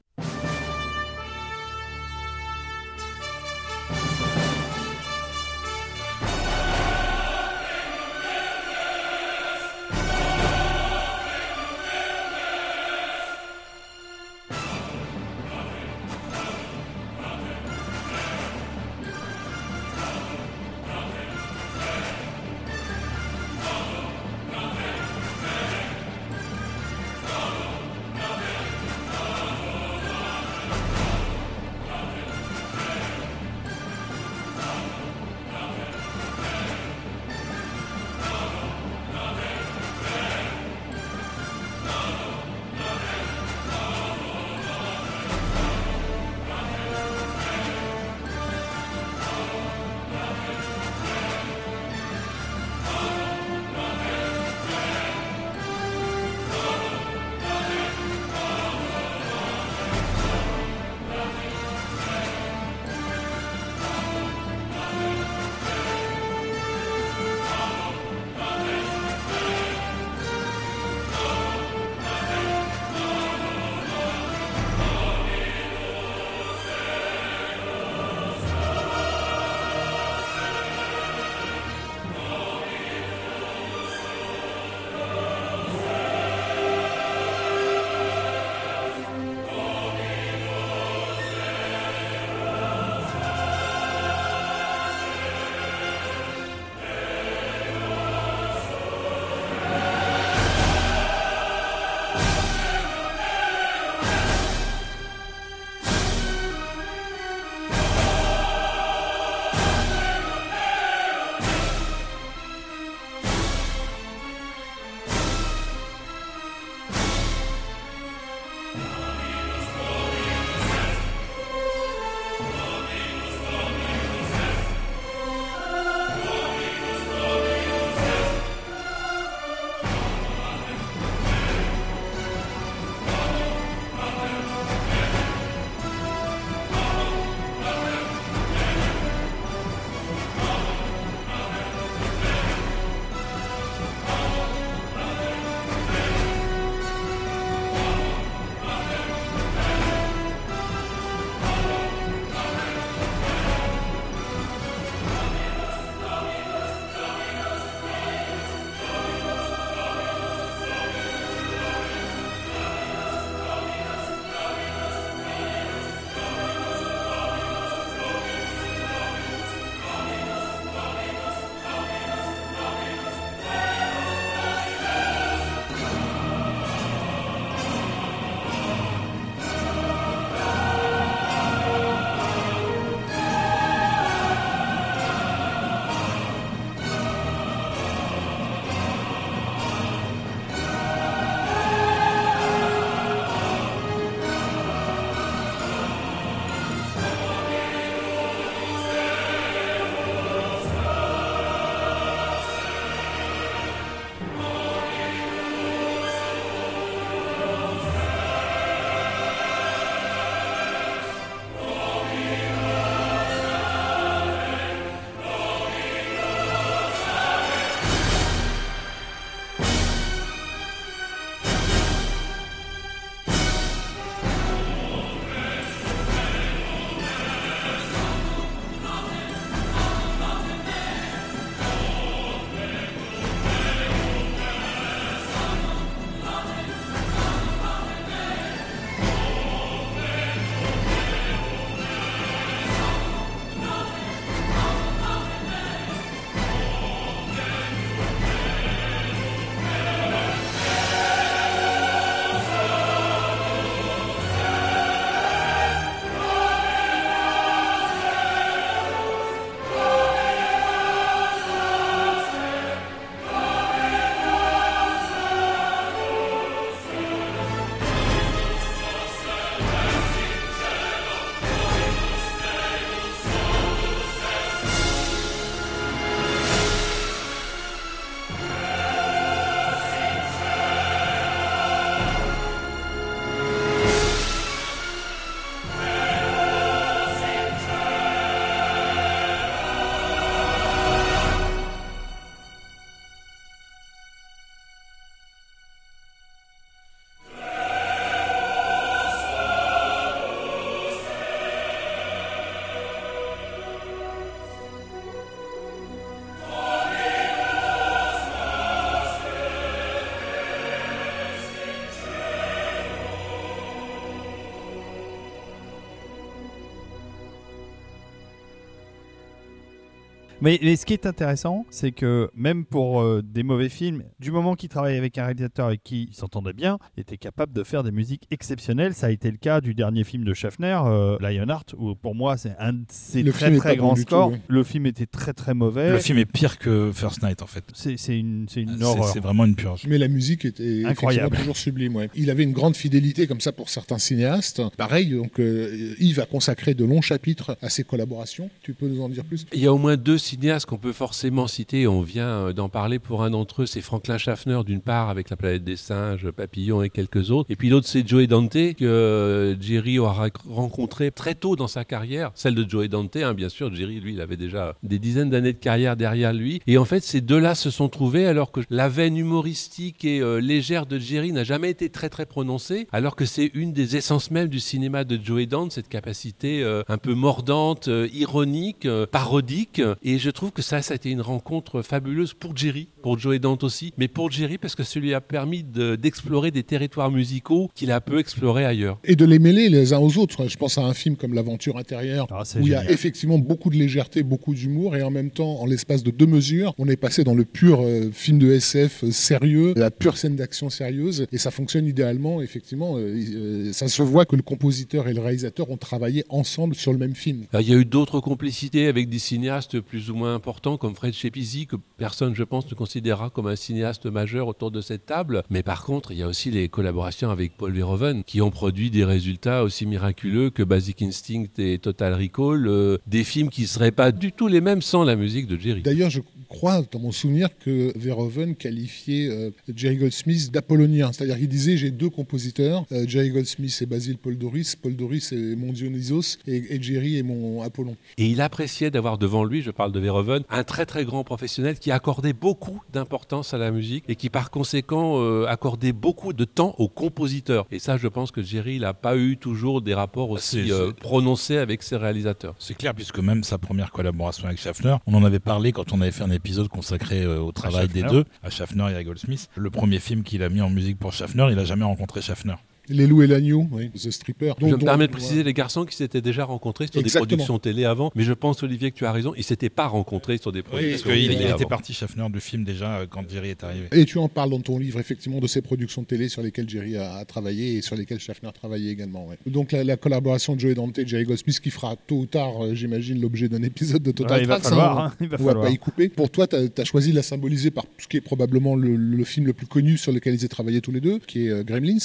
Mais, mais ce qui est intéressant, c'est que même pour euh, des mauvais films, du moment qu'il travaille avec un réalisateur avec qui il s'entendait bien, il était capable de faire des musiques exceptionnelles. Ça a été le cas du dernier film de Schaffner, euh, Lionheart, où pour moi c'est un de ses Le très très bon grands du scores. Le film était très très mauvais. Le film est pire que First Night en fait. C'est une, c'est une horreur. c'est vraiment une purge. Mais la musique était Incroyable. toujours sublime. ouais. Il avait une grande fidélité comme ça pour certains cinéastes. Pareil, donc euh, Yves a consacré de longs chapitres à ses collaborations. Tu peux nous en dire plus? Il y a au moins deux cinéastes qu'on peut forcément citer. On vient euh, d'en parler pour un d'entre eux, c'est Franklin Schaffner d'une part avec La planète des singes, Papillon et quelques autres. Et puis l'autre c'est Joey Dante que euh, Jerry aura rencontré très tôt dans sa carrière. Celle de Joey Dante, hein, bien sûr. Jerry, lui, il avait déjà des dizaines d'années de carrière derrière lui. Et en fait, ces deux-là se sont trouvés alors que la veine humoristique et euh, légère de Jerry n'a jamais été très très prononcée, alors que c'est une des essences même du cinéma de Joey Dante, cette capacité un peu mordante, ironique, parodique. Et je trouve que ça, ça a été une rencontre fabuleuse pour Jerry, pour Joey Dante aussi, mais pour Jerry parce que ça lui a permis de- d'explorer des territoires musicaux qu'il a peu explorés ailleurs. Et de les mêler les uns aux autres. Je pense à un film comme L'Aventure intérieure, Ah, où il y a effectivement beaucoup de légèreté, beaucoup d'humour, et en même temps, en l'espace de deux mesures, on est passé dans le pur euh, film de SF euh, sérieux, la pure scène d'action sérieuse, et ça fonctionne idéalement. Effectivement, euh, euh, ça se voit que le compositeur et le réalisateur ont travaillé ensemble sur le même film. Alors, il y a eu d'autres complicités avec des cinéastes plus ou moins importants comme Fred Shepisi, que personne, je pense, ne considérera comme un cinéaste majeur autour de cette table. Mais par contre, il y a aussi les collaborations avec Paul Verhoeven qui ont produit des résultats aussi miraculeux que Basic Instinct et Total Recall, euh, des films qui ne seraient pas du tout les mêmes sans la musique de Jerry. D'ailleurs, je crois, dans mon souvenir, que Verhoeven qualifiait euh, Jerry Goldsmith d'apollonien. C'est-à-dire qu'il disait j'ai deux compositeurs, euh, Jerry Goldsmith et Basil Paul Doris. Paul Doris est mon Dionysos et, et Jerry est mon Apollon. Et il appréciait d'avoir devant lui, je parle de Verhoeven, un très très grand professionnel qui accordait beaucoup d'importance à la musique et qui par conséquent euh, accordait beaucoup de temps aux compositeurs. Et ça, je pense que Jerry n'a pas eu toujours des rapports aussi euh, prononcés avec ses réalisateurs. C'est clair, puisque même sa première collaboration avec Schaffner, on en avait parlé quand on avait fait un épisode consacré euh, au travail des deux, à Schaffner et à Goldsmith. Le premier film qu'il a mis en musique pour Schaffner, il a jamais rencontré Schaffner. Les loups et l'agneau, oui, The Stripper. je me permets de préciser les garçons qui s'étaient déjà rencontrés sur Exactement. des productions télé avant, mais je pense Olivier que tu as raison, ils s'étaient pas rencontrés sur des Parce productions qu'il télé il était avant. parti Schaffner du film déjà euh, quand Jerry est arrivé. Et tu en parles dans ton livre, effectivement, de ces productions de télé sur lesquelles Jerry a, a travaillé et sur lesquelles Schaffner a travaillé également. ouais. Donc la, la collaboration de Joey Dante et Jerry Goldsmith qui fera tôt ou tard, euh, j'imagine, l'objet d'un épisode de Total Ouais, il va Tracks, falloir. hein. hein, il va On va falloir. pas y couper. Pour toi, tu as, choisi de la symboliser par ce qui est probablement le, le film le plus connu sur lequel ils aient travaillé tous les deux, qui est euh, Gremlins.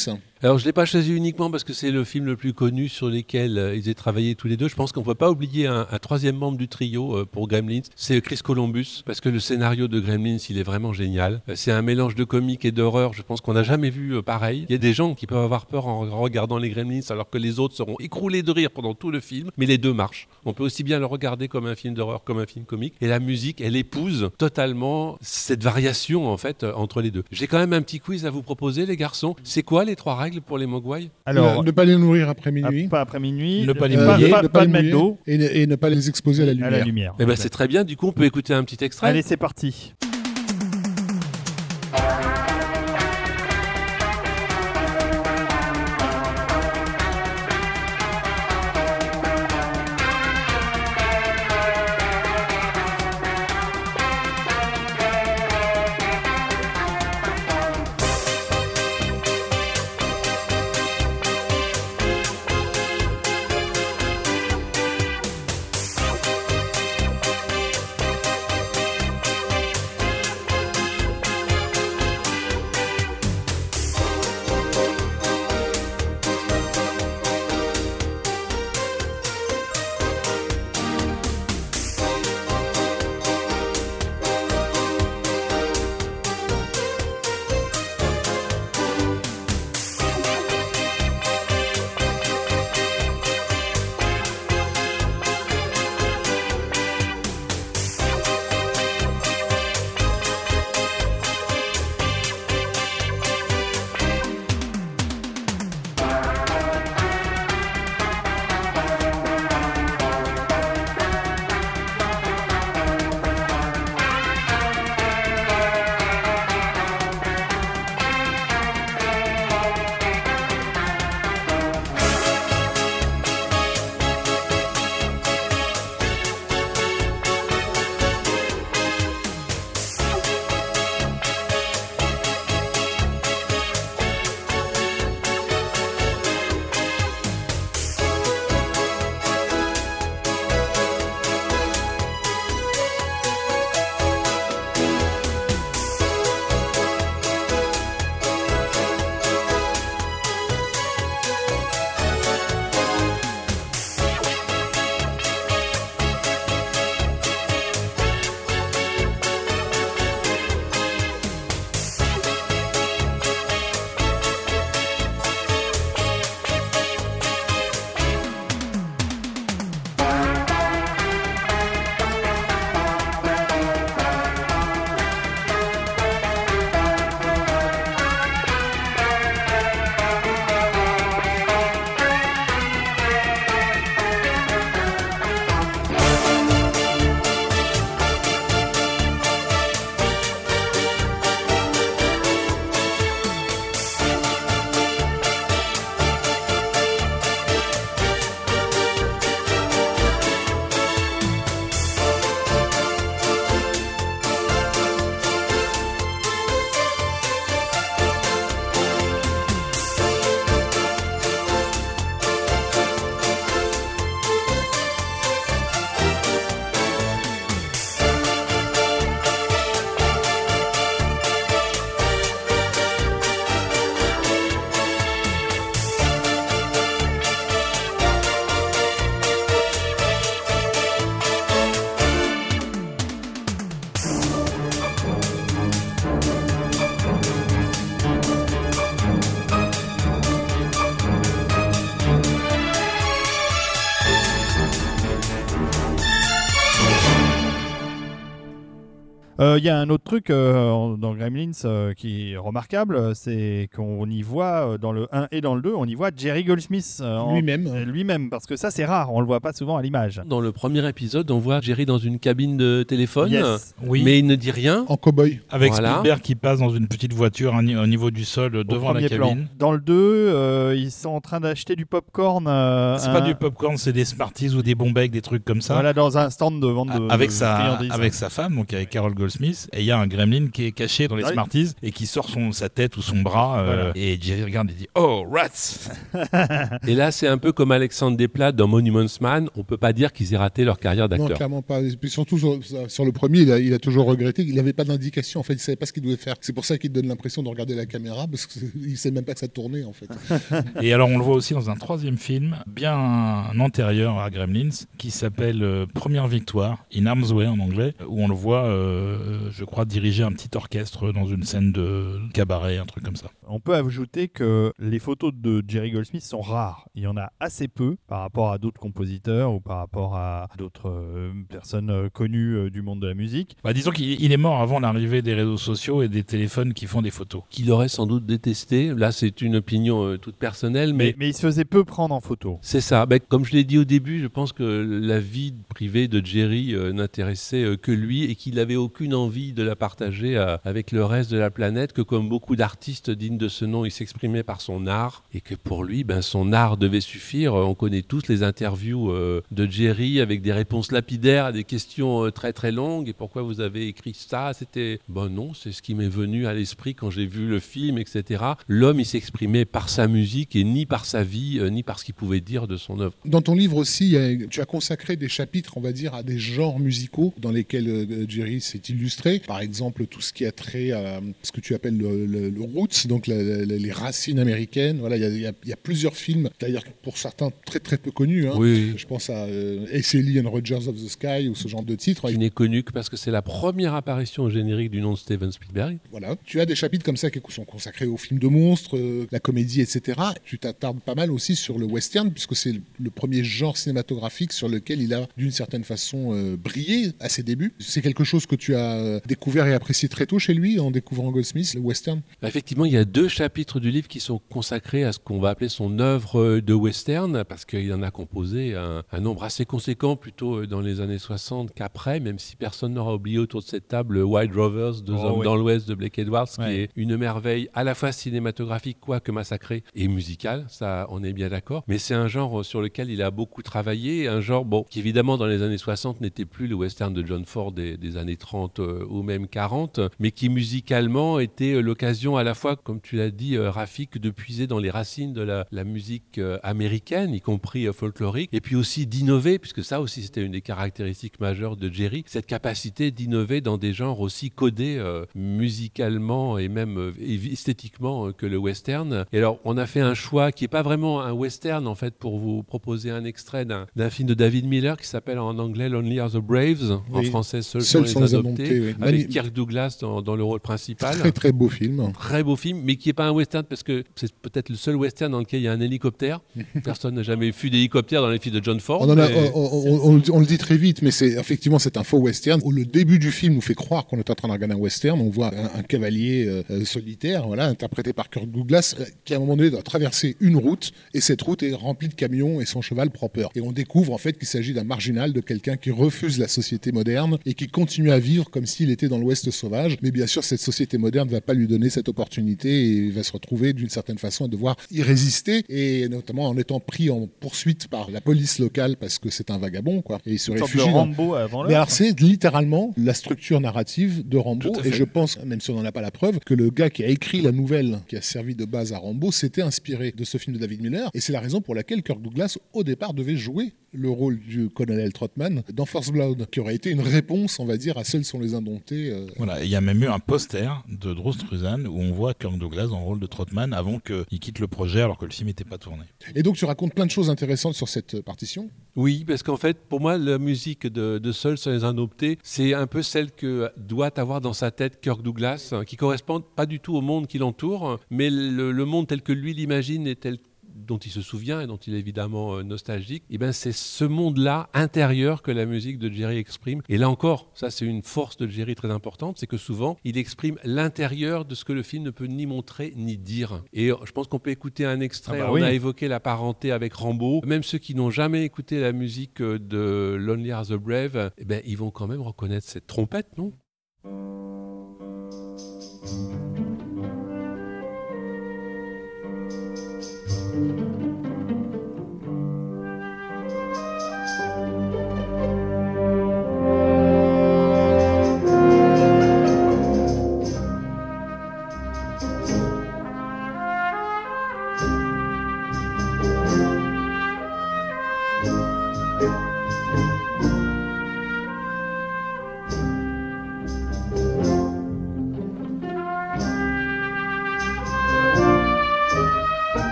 Alors, je ne l'ai pas choisi uniquement parce que c'est le film le plus connu sur lequel euh, ils aient travaillé tous les deux. Je pense qu'on ne peut pas oublier un, un troisième membre du trio euh, pour Gremlins, c'est Chris Columbus, parce que le scénario de Gremlins, il est vraiment génial. Euh, C'est un mélange de comique et d'horreur, je pense qu'on n'a jamais vu pareil. Il y a des gens qui peuvent avoir peur en regardant les Gremlins, alors que les autres seront écroulés de rire pendant tout le film, mais les deux marchent. On peut aussi bien le regarder comme un film d'horreur, comme un film comique, et la musique, elle épouse totalement cette variation, en fait, entre les deux. J'ai quand même un petit quiz à vous proposer, les garçons. C'est quoi les trois règles? Pour les Mogwai Alors, ne, ne pas les nourrir après ah, minuit. pas après minuit. Ne pas les euh, mouiller, pas, ne pas les de mettre d'eau et, ne, et ne pas les exposer à la lumière. à la lumière. Eh ben, c'est très bien. Du coup, on peut écouter un petit extrait. Allez, c'est parti. Y a un autre truc euh, dans Gremlins euh, qui est remarquable, c'est qu'on y voit euh, dans le 1 et dans le 2, on y voit Jerry Goldsmith euh, en- Lui-même. euh, lui-même, parce que ça c'est rare, on le voit pas souvent à l'image. Dans le premier épisode, on voit Jerry dans une cabine de téléphone, Yes. Oui. mais il ne dit rien. En cow-boy. Avec Voilà. Spielberg qui passe dans une petite voiture au ni- au niveau du sol euh, Au devant la plan. cabine. Dans le 2, euh, ils sont en train d'acheter du popcorn. euh, C'est un- pas du popcorn, c'est des Smarties ou des Bombecs, des trucs comme ça. Voilà, dans un stand de vente de avec de sa avec sa femme donc avec Carol Goldsmith et il y a un gremlin qui est caché dans les Ouais. Smarties et qui sort son sa tête ou son bras euh, Voilà. et Jerry regarde et dit oh rats Et là, c'est un peu comme Alexandre Desplat dans Monuments Man. On peut pas dire qu'ils aient raté leur carrière Non, d'acteur. clairement pas. Et puis surtout sur, sur le premier, il a, il a toujours regretté qu'il n'avait pas d'indication. En fait, il savait pas ce qu'il devait faire. C'est pour ça qu'il donne l'impression de regarder la caméra parce qu'il sait même pas que ça tournait en fait. et alors on le voit aussi dans un troisième film bien antérieur à Gremlins qui s'appelle euh, Première victoire in Arms Way en anglais où on le voit euh, je crois diriger un petit orchestre dans une scène de cabaret un truc comme ça. On peut ajouter que les photos de Jerry Goldsmith sont rares. Il y en a assez peu par rapport à d'autres compositeurs ou par rapport à d'autres euh, personnes euh, connues euh, du monde de la musique. Bah, disons qu'il il est mort avant l'arrivée des réseaux sociaux et des téléphones qui font des photos. Qu'il aurait sans doute détesté. Là, c'est une opinion euh, toute personnelle, Mais, mais mais il se faisait peu prendre en photo. C'est ça. Ben, comme je l'ai dit au début, je pense que la vie privée de Jerry euh, n'intéressait euh, que lui et qu'il n'avait aucune envie de la partager euh, avec le reste de la planète, que comme beaucoup d'artistes dignes de ce nom, il s'exprimait par son art et que pour lui, ben, son art devait suffire. On connaît tous les interviews euh, de Jerry avec des réponses lapidaires à des questions euh, très très longues. Et pourquoi vous avez écrit ça? C'était, bon non, c'est ce qui m'est venu à l'esprit quand j'ai vu le film, etc. L'homme, il s'exprimait par sa musique et ni par sa vie, ni par ce qu'il pouvait dire de son œuvre. Dans ton livre aussi, tu as consacré des chapitres, on va dire, à des genres musicaux dans lesquels Jerry s'est illustré. Par exemple, tout ce qui a trait à ce que tu appelles le, le- le roots, donc la- la- la- les racines américaines. Voilà, il y a, y y plusieurs films, d'ailleurs pour certains très très peu connus. hein. Oui, Je pense à euh, and Rogers of the Sky ou ce genre de titres. qui n'est connu que parce que c'est la première apparition au générique du nom de Steven Spielberg. Voilà. Tu as des chapitres comme ça qui sont consacrés aux films de monstres, euh, la comédie, etc. Tu t'attardes pas mal aussi sur le western, puisque c'est le- premier genre cinématographique sur lequel il a, d'une certaine façon, euh, brillé à ses débuts. C'est quelque chose que tu as découvert et apprécié très tôt chez lui, en découvrant Goldsmith, le western. Effectivement, il y a deux chapitres du livre qui sont consacrés à ce qu'on va appeler son œuvre de western, parce qu'il en a composé un, un nombre assez conséquent plutôt dans les années 60 qu'après, même si personne n'aura oublié autour de cette table Wild Rovers, Deux Oh, hommes oui. dans l'Ouest de Blake Edwards, qui Ouais. est une merveille à la fois cinématographique, quoique massacrée, et musicale, ça on est bien d'accord. Mais c'est un genre sur lequel il a beaucoup travaillé, un genre bon, qui évidemment dans les années 60 n'était plus le western de John Ford des, des années 30 euh, ou même 40, mais qui musicalement était l'occasion à la fois, comme tu l'as dit, euh, Rafik, de puiser dans les racines de la, la musique euh, américaine, y compris euh, folklorique, et puis aussi d'innover, puisque ça aussi c'était une des caractéristiques majeures de Jerry, cette capacité d'innover dans des genres aussi codés euh, musicalement et même esthétiquement que le western. Et alors on a fait un choix qui est pas vraiment un western en fait pour vous proposer un extrait d'un film de David Miller qui s'appelle en anglais Lonely Are the Braves, en français Seuls Seuls sont les adoptés, oui. avec Kirk Douglas dans, dans le rôle principal. Très très beau film. Très beau film, mais qui n'est pas un western parce que c'est peut-être le seul western dans lequel il y a un hélicoptère. Personne n'a jamais vu d'hélicoptère dans les films de John Ford. On, en a- mais- on- on- on le dit- très vite, mais c'est effectivement c'est un faux western où le début du film nous fait croire qu'on est en train de regarder un western. On voit un, un cavalier euh, euh, solitaire, voilà, interprété par Kirk Douglas, euh, qui à un moment donné doit traverser une route et cette route est remplie de camions et son cheval prend peur. Et on découvre en fait qu'il s'agit d'un marginal, de quelqu'un qui refuse la société moderne et qui continue à vivre comme s'il était dans l'Ouest sauvage. Mais bien sûr, cette société moderne ne va pas lui donner cette opportunité et il va se retrouver d'une certaine façon à devoir y résister et notamment en étant pris en poursuite par la police locale parce que c'est un vagabond, quoi. Et il se réfugie dans, Rambo avant mais l'heure. alors c'est littéralement la structure narrative de Rambo et je pense, même si on n'en a pas la preuve, que le gars qui a écrit la nouvelle qui a servi de base à Rambo s'était inspiré de ce film de David Miller et c'est la raison pour laquelle Kirk Douglas au départ devait jouer le rôle du colonel Trotman dans First Blood qui aurait été une réponse on va dire à Seuls sont les euh, Voilà, il y a même eu un poster de Drew Struzan où on voit Kirk Douglas dans le rôle de Trotman avant qu'il quitte le projet alors que le film n'était pas tourné. et donc tu racontes plein de choses intéressantes sur cette partition Oui, parce qu'en fait, pour moi, la musique de, de Seul sur les Indoptés, c'est un peu celle que doit avoir dans sa tête Kirk Douglas, hein, qui correspond pas du tout au monde qui l'entoure, mais le, le monde tel que lui l'imagine et tel dont il se souvient et dont il est évidemment euh, nostalgique, et eh ben c'est ce monde-là intérieur que la musique de Jerry exprime. Et là encore, ça c'est une force de Jerry très importante, c'est que souvent il exprime l'intérieur de ce que le film ne peut ni montrer ni dire. Et je pense qu'on peut écouter un extrait. Ah bah on a évoqué la parenté avec Rambo. Même ceux qui n'ont jamais écouté la musique de Lonely Are the Brave, eh ben, ils vont quand même reconnaître cette trompette, non?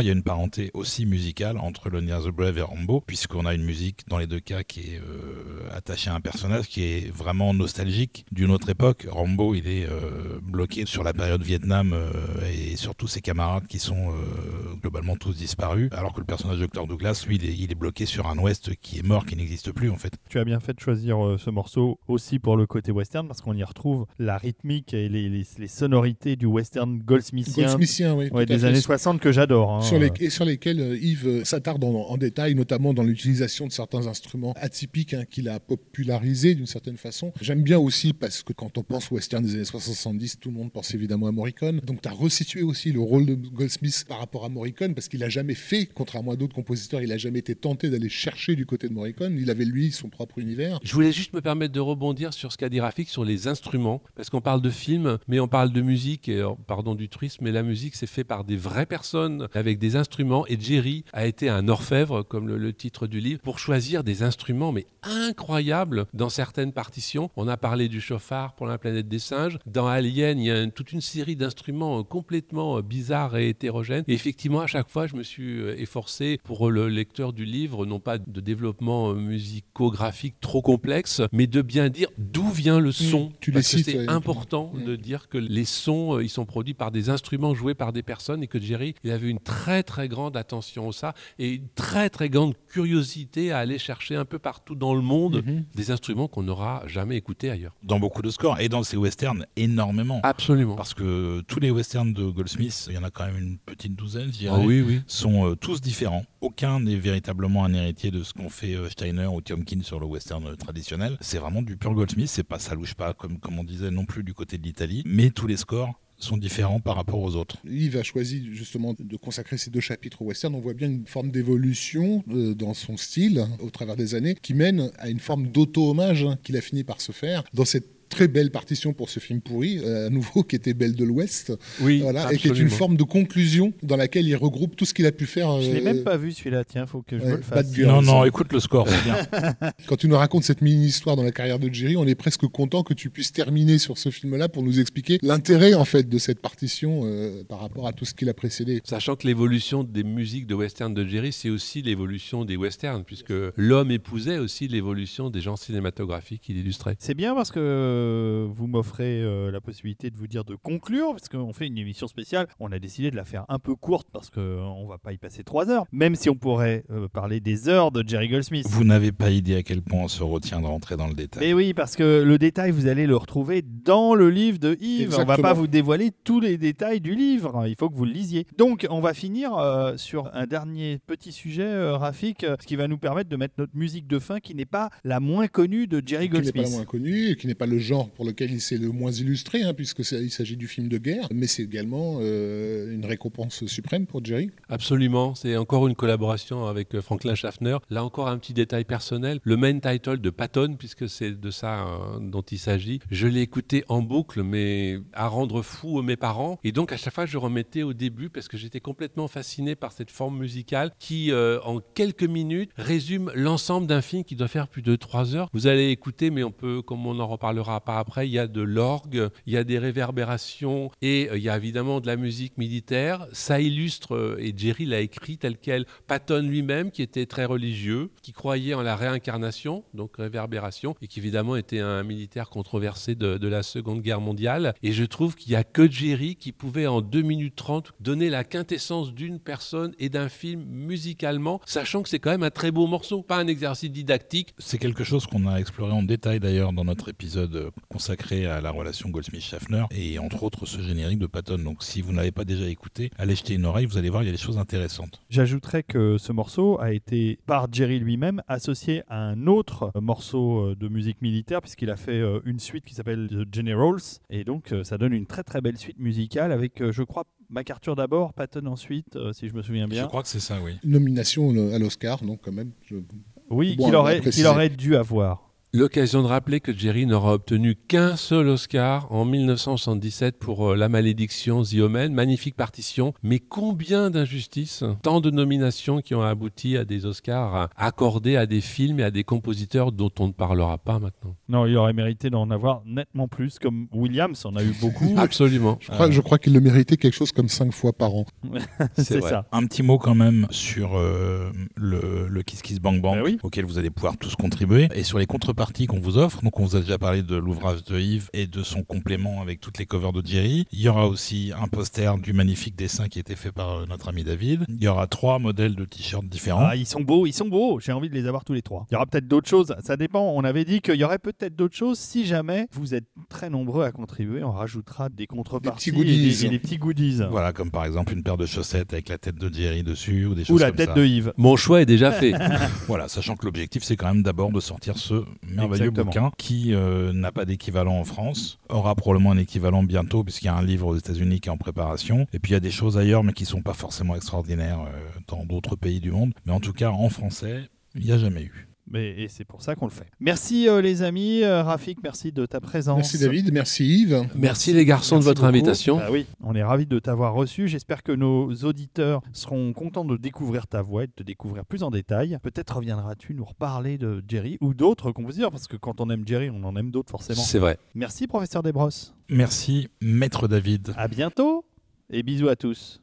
Il y a une parenté aussi musicale entre Lonely the Brave et Rambo, puisqu'on a une musique dans les deux cas qui est euh, attachée à un personnage qui est vraiment nostalgique d'une autre époque. Rambo, il est euh, bloqué sur la période Vietnam euh, et surtout ses camarades qui sont globalement tous disparus, alors que le personnage de Douglas, lui, il est, bloqué sur un Ouest qui est mort, qui n'existe plus en fait. Tu as bien fait de choisir ce morceau aussi pour le côté western, parce qu'on y retrouve la rythmique et les, sonorités du western goldsmithien, goldsmithien oui, des années 60 que j'adore. Hein. Sur les, et sur lesquels euh, Yves euh, s'attarde en, détail, notamment dans l'utilisation de certains instruments atypiques hein, qu'il a popularisés d'une certaine façon. J'aime bien aussi parce que quand on pense western des années 70, tout le monde pense évidemment à Morricone. Donc tu as resitué aussi le rôle de Goldsmith par rapport à Morricone parce qu'il a jamais fait, contrairement à d'autres compositeurs, il a jamais été tenté d'aller chercher du côté de Morricone. Il avait lui son propre univers. Je voulais juste me permettre de rebondir sur ce qu'a dit Rafik sur les instruments parce qu'on parle de film, mais on parle de musique et pardon du truisme, mais la musique c'est fait par des vraies personnes avec des instruments. Et Jerry a été un orfèvre, comme le, titre du livre, pour choisir des instruments, mais incroyables dans certaines partitions. On a parlé du chauffard pour la planète des singes. Dans Alien, il y a toute une série d'instruments complètement complètement bizarre et hétérogène. Et effectivement, à chaque fois, je me suis efforcé pour le lecteur du livre, non pas de développement musicographique trop complexe, mais de bien dire d'où vient le son. tu parce les que c'est important de dire que les sons, ils sont produits par des instruments joués par des personnes et que Jerry, il avait une très très grande attention au ça et une très très grande curiosité à aller chercher un peu partout dans le monde Mhm. des instruments qu'on n'aura jamais écoutés ailleurs. Dans beaucoup de scores et dans ces westerns, énormément. Absolument. Parce que tous les westerns de Goldsmith, il y en a quand même une petite douzaine, je dirais, Ah oui, oui. sont euh, tous différents. Aucun n'est véritablement un héritier de ce qu'ont fait euh, Steiner ou Tiomkin sur le western euh, traditionnel. C'est vraiment du pur Goldsmith, c'est pas ça louche pas comme, comme on disait non plus du côté de l'Italie, mais tous les scores sont différents par rapport aux autres. Yves a choisi justement de consacrer ces deux chapitres au western. On voit bien une forme d'évolution dans son style hein, au travers des années qui mène à une forme d'auto-hommage hein, qu'il a fini par se faire dans cette très belle partition pour ce film pourri, euh, à nouveau, qui était Belle de l'Ouest, Oui, voilà, et qui est une forme de conclusion dans laquelle il regroupe tout ce qu'il a pu faire. Je l'ai euh, même pas vu celui-là, tiens, faut que je ouais, me le fasse. Non, non, écoute le score, c'est bien. Quand tu nous racontes cette mini-histoire dans la carrière de Jerry, on est presque content que tu puisses terminer sur ce film-là pour nous expliquer l'intérêt en fait de cette partition euh, par rapport à tout ce qu'il a précédé. Sachant que l'évolution des musiques de western de Jerry, c'est aussi l'évolution des westerns, puisque l'homme épousait aussi l'évolution des genres cinématographiques qu'il illustrait. C'est bien parce que euh, vous m'offrez euh, la possibilité de vous dire de conclure, parce qu'on fait une émission spéciale. On a décidé de la faire un peu courte parce qu'on va pas y passer trois heures, même si on pourrait euh, parler des heures de Jerry Goldsmith. Vous n'avez pas idée à quel point on se retient de rentrer dans le détail. Mais oui, parce que le détail, vous allez le retrouver dans le livre de Yves. On va Exactement. pas vous dévoiler tous les détails du livre. Il faut que vous le lisiez. Donc, on va finir euh, sur un dernier petit sujet, euh, Rafik, euh, ce qui va nous permettre de mettre notre musique de fin qui n'est pas la moins connue de Jerry qui n'est pas la Goldsmith. moins connu, et qui n'est pas le genre pour lequel il s'est le moins illustré, hein, puisque c'est- il s'agit du film de guerre, mais c'est également euh, une récompense suprême pour Jerry. Absolument, c'est encore une collaboration avec euh, Franklin Schaffner. Là encore un petit détail personnel, le main title de Patton, puisque c'est de ça euh, dont il s'agit, je l'ai écouté en boucle, mais à rendre fou mes parents. Et donc à chaque fois, je remettais au début, parce que j'étais complètement fasciné par cette forme musicale qui, euh, en quelques minutes, résume l'ensemble d'un film qui doit faire plus de trois heures. Vous allez écouter, mais on peut, comme on en reparlera pas après, il y a de l'orgue, il y a des réverbérations et euh, il y a évidemment de la musique militaire. Ça illustre, euh, et Jerry l'a écrit tel quel, Patton lui-même, qui était très religieux, qui croyait en la réincarnation, donc réverbération, et qui évidemment était un militaire controversé de, de la Seconde Guerre mondiale. Et je trouve qu'il n'y a que Jerry qui pouvait en 2 minutes 30 donner la quintessence d'une personne et d'un film musicalement, sachant que c'est quand même un très beau morceau, pas un exercice didactique. C'est quelque chose qu'on a exploré en détail d'ailleurs dans notre épisode consacré à la relation Goldsmith-Schaffner et entre autres ce générique de Patton. Donc si vous n'avez pas déjà écouté, allez jeter une oreille, vous allez voir, il y a des choses intéressantes. J'ajouterais que ce morceau a été, par Jerry lui-même, associé à un autre morceau euh, de musique militaire, puisqu'il a fait euh, une suite qui s'appelle The Generals. Et donc, euh, ça donne une très très belle suite musicale avec, je crois, MacArthur d'abord, Patton ensuite, euh, si je me souviens Je bien. crois que c'est ça, oui. Nomination à l'Oscar, donc quand même. je- Oui, Bon, qu'il à aurait, préciser. qu'il aurait dû avoir. L'occasion de rappeler que Jerry n'aura obtenu qu'un seul Oscar en 1977 pour euh, La Malédiction, The Omen, magnifique partition, mais combien d'injustices, tant de nominations qui ont abouti à des Oscars euh, accordés à des films et à des compositeurs dont on ne parlera pas maintenant? Non, il aurait mérité d'en avoir nettement plus, comme Williams en a eu beaucoup. Absolument. Je crois, qu'il le méritait quelque chose comme cinq fois par an. c'est vrai. ça. Un petit mot quand même sur euh, le, le Kiss Kiss Bang Bang, Bah oui. auquel vous allez pouvoir tous contribuer, et sur les contreparties qu'on vous offre. Donc on vous a déjà parlé de l'ouvrage de Yves et de son complément avec toutes les covers de Jerry. Il y aura aussi un poster du magnifique dessin qui a été fait par euh, notre ami David. Il y aura trois modèles de t-shirts différents. Ah, ils sont beaux, ils sont beaux. J'ai envie de les avoir tous les trois. Il y aura peut-être d'autres choses. Ça dépend. On avait dit qu'il y aurait peut-être d'autres choses. Si jamais vous êtes très nombreux à contribuer, on rajoutera des contreparties petits goodies. et, des, et des petits goodies. Voilà, comme par exemple une paire de chaussettes avec la tête de Jerry dessus ou des Ou choses la comme tête ça. de Yves. Mon choix est déjà fait. Voilà, sachant que l'objectif c'est quand même d'abord de sortir ce merveilleux Exactement. bouquin qui euh, n'a pas d'équivalent en France, aura probablement un équivalent bientôt puisqu'il y a un livre aux États-Unis qui est en préparation. Et puis il y a des choses ailleurs mais qui sont pas forcément extraordinaires euh, dans d'autres pays du monde. Mais en tout cas en français, il n'y a jamais eu. Mais, et c'est pour ça qu'on le fait. Merci euh, les amis. Euh, Rafik, merci de ta présence. Merci David, merci Yves. Merci les garçons de votre beaucoup. invitation. Bah oui, on est ravis de t'avoir reçu. J'espère que nos auditeurs seront contents de découvrir ta voix et de te découvrir plus en détail. Peut-être reviendras-tu nous reparler de Jerry ou d'autres compositeurs, parce que quand on aime Jerry, on en aime d'autres forcément. C'est vrai. Merci professeur Desbrosses. Merci maître David. À bientôt. Et bisous à tous.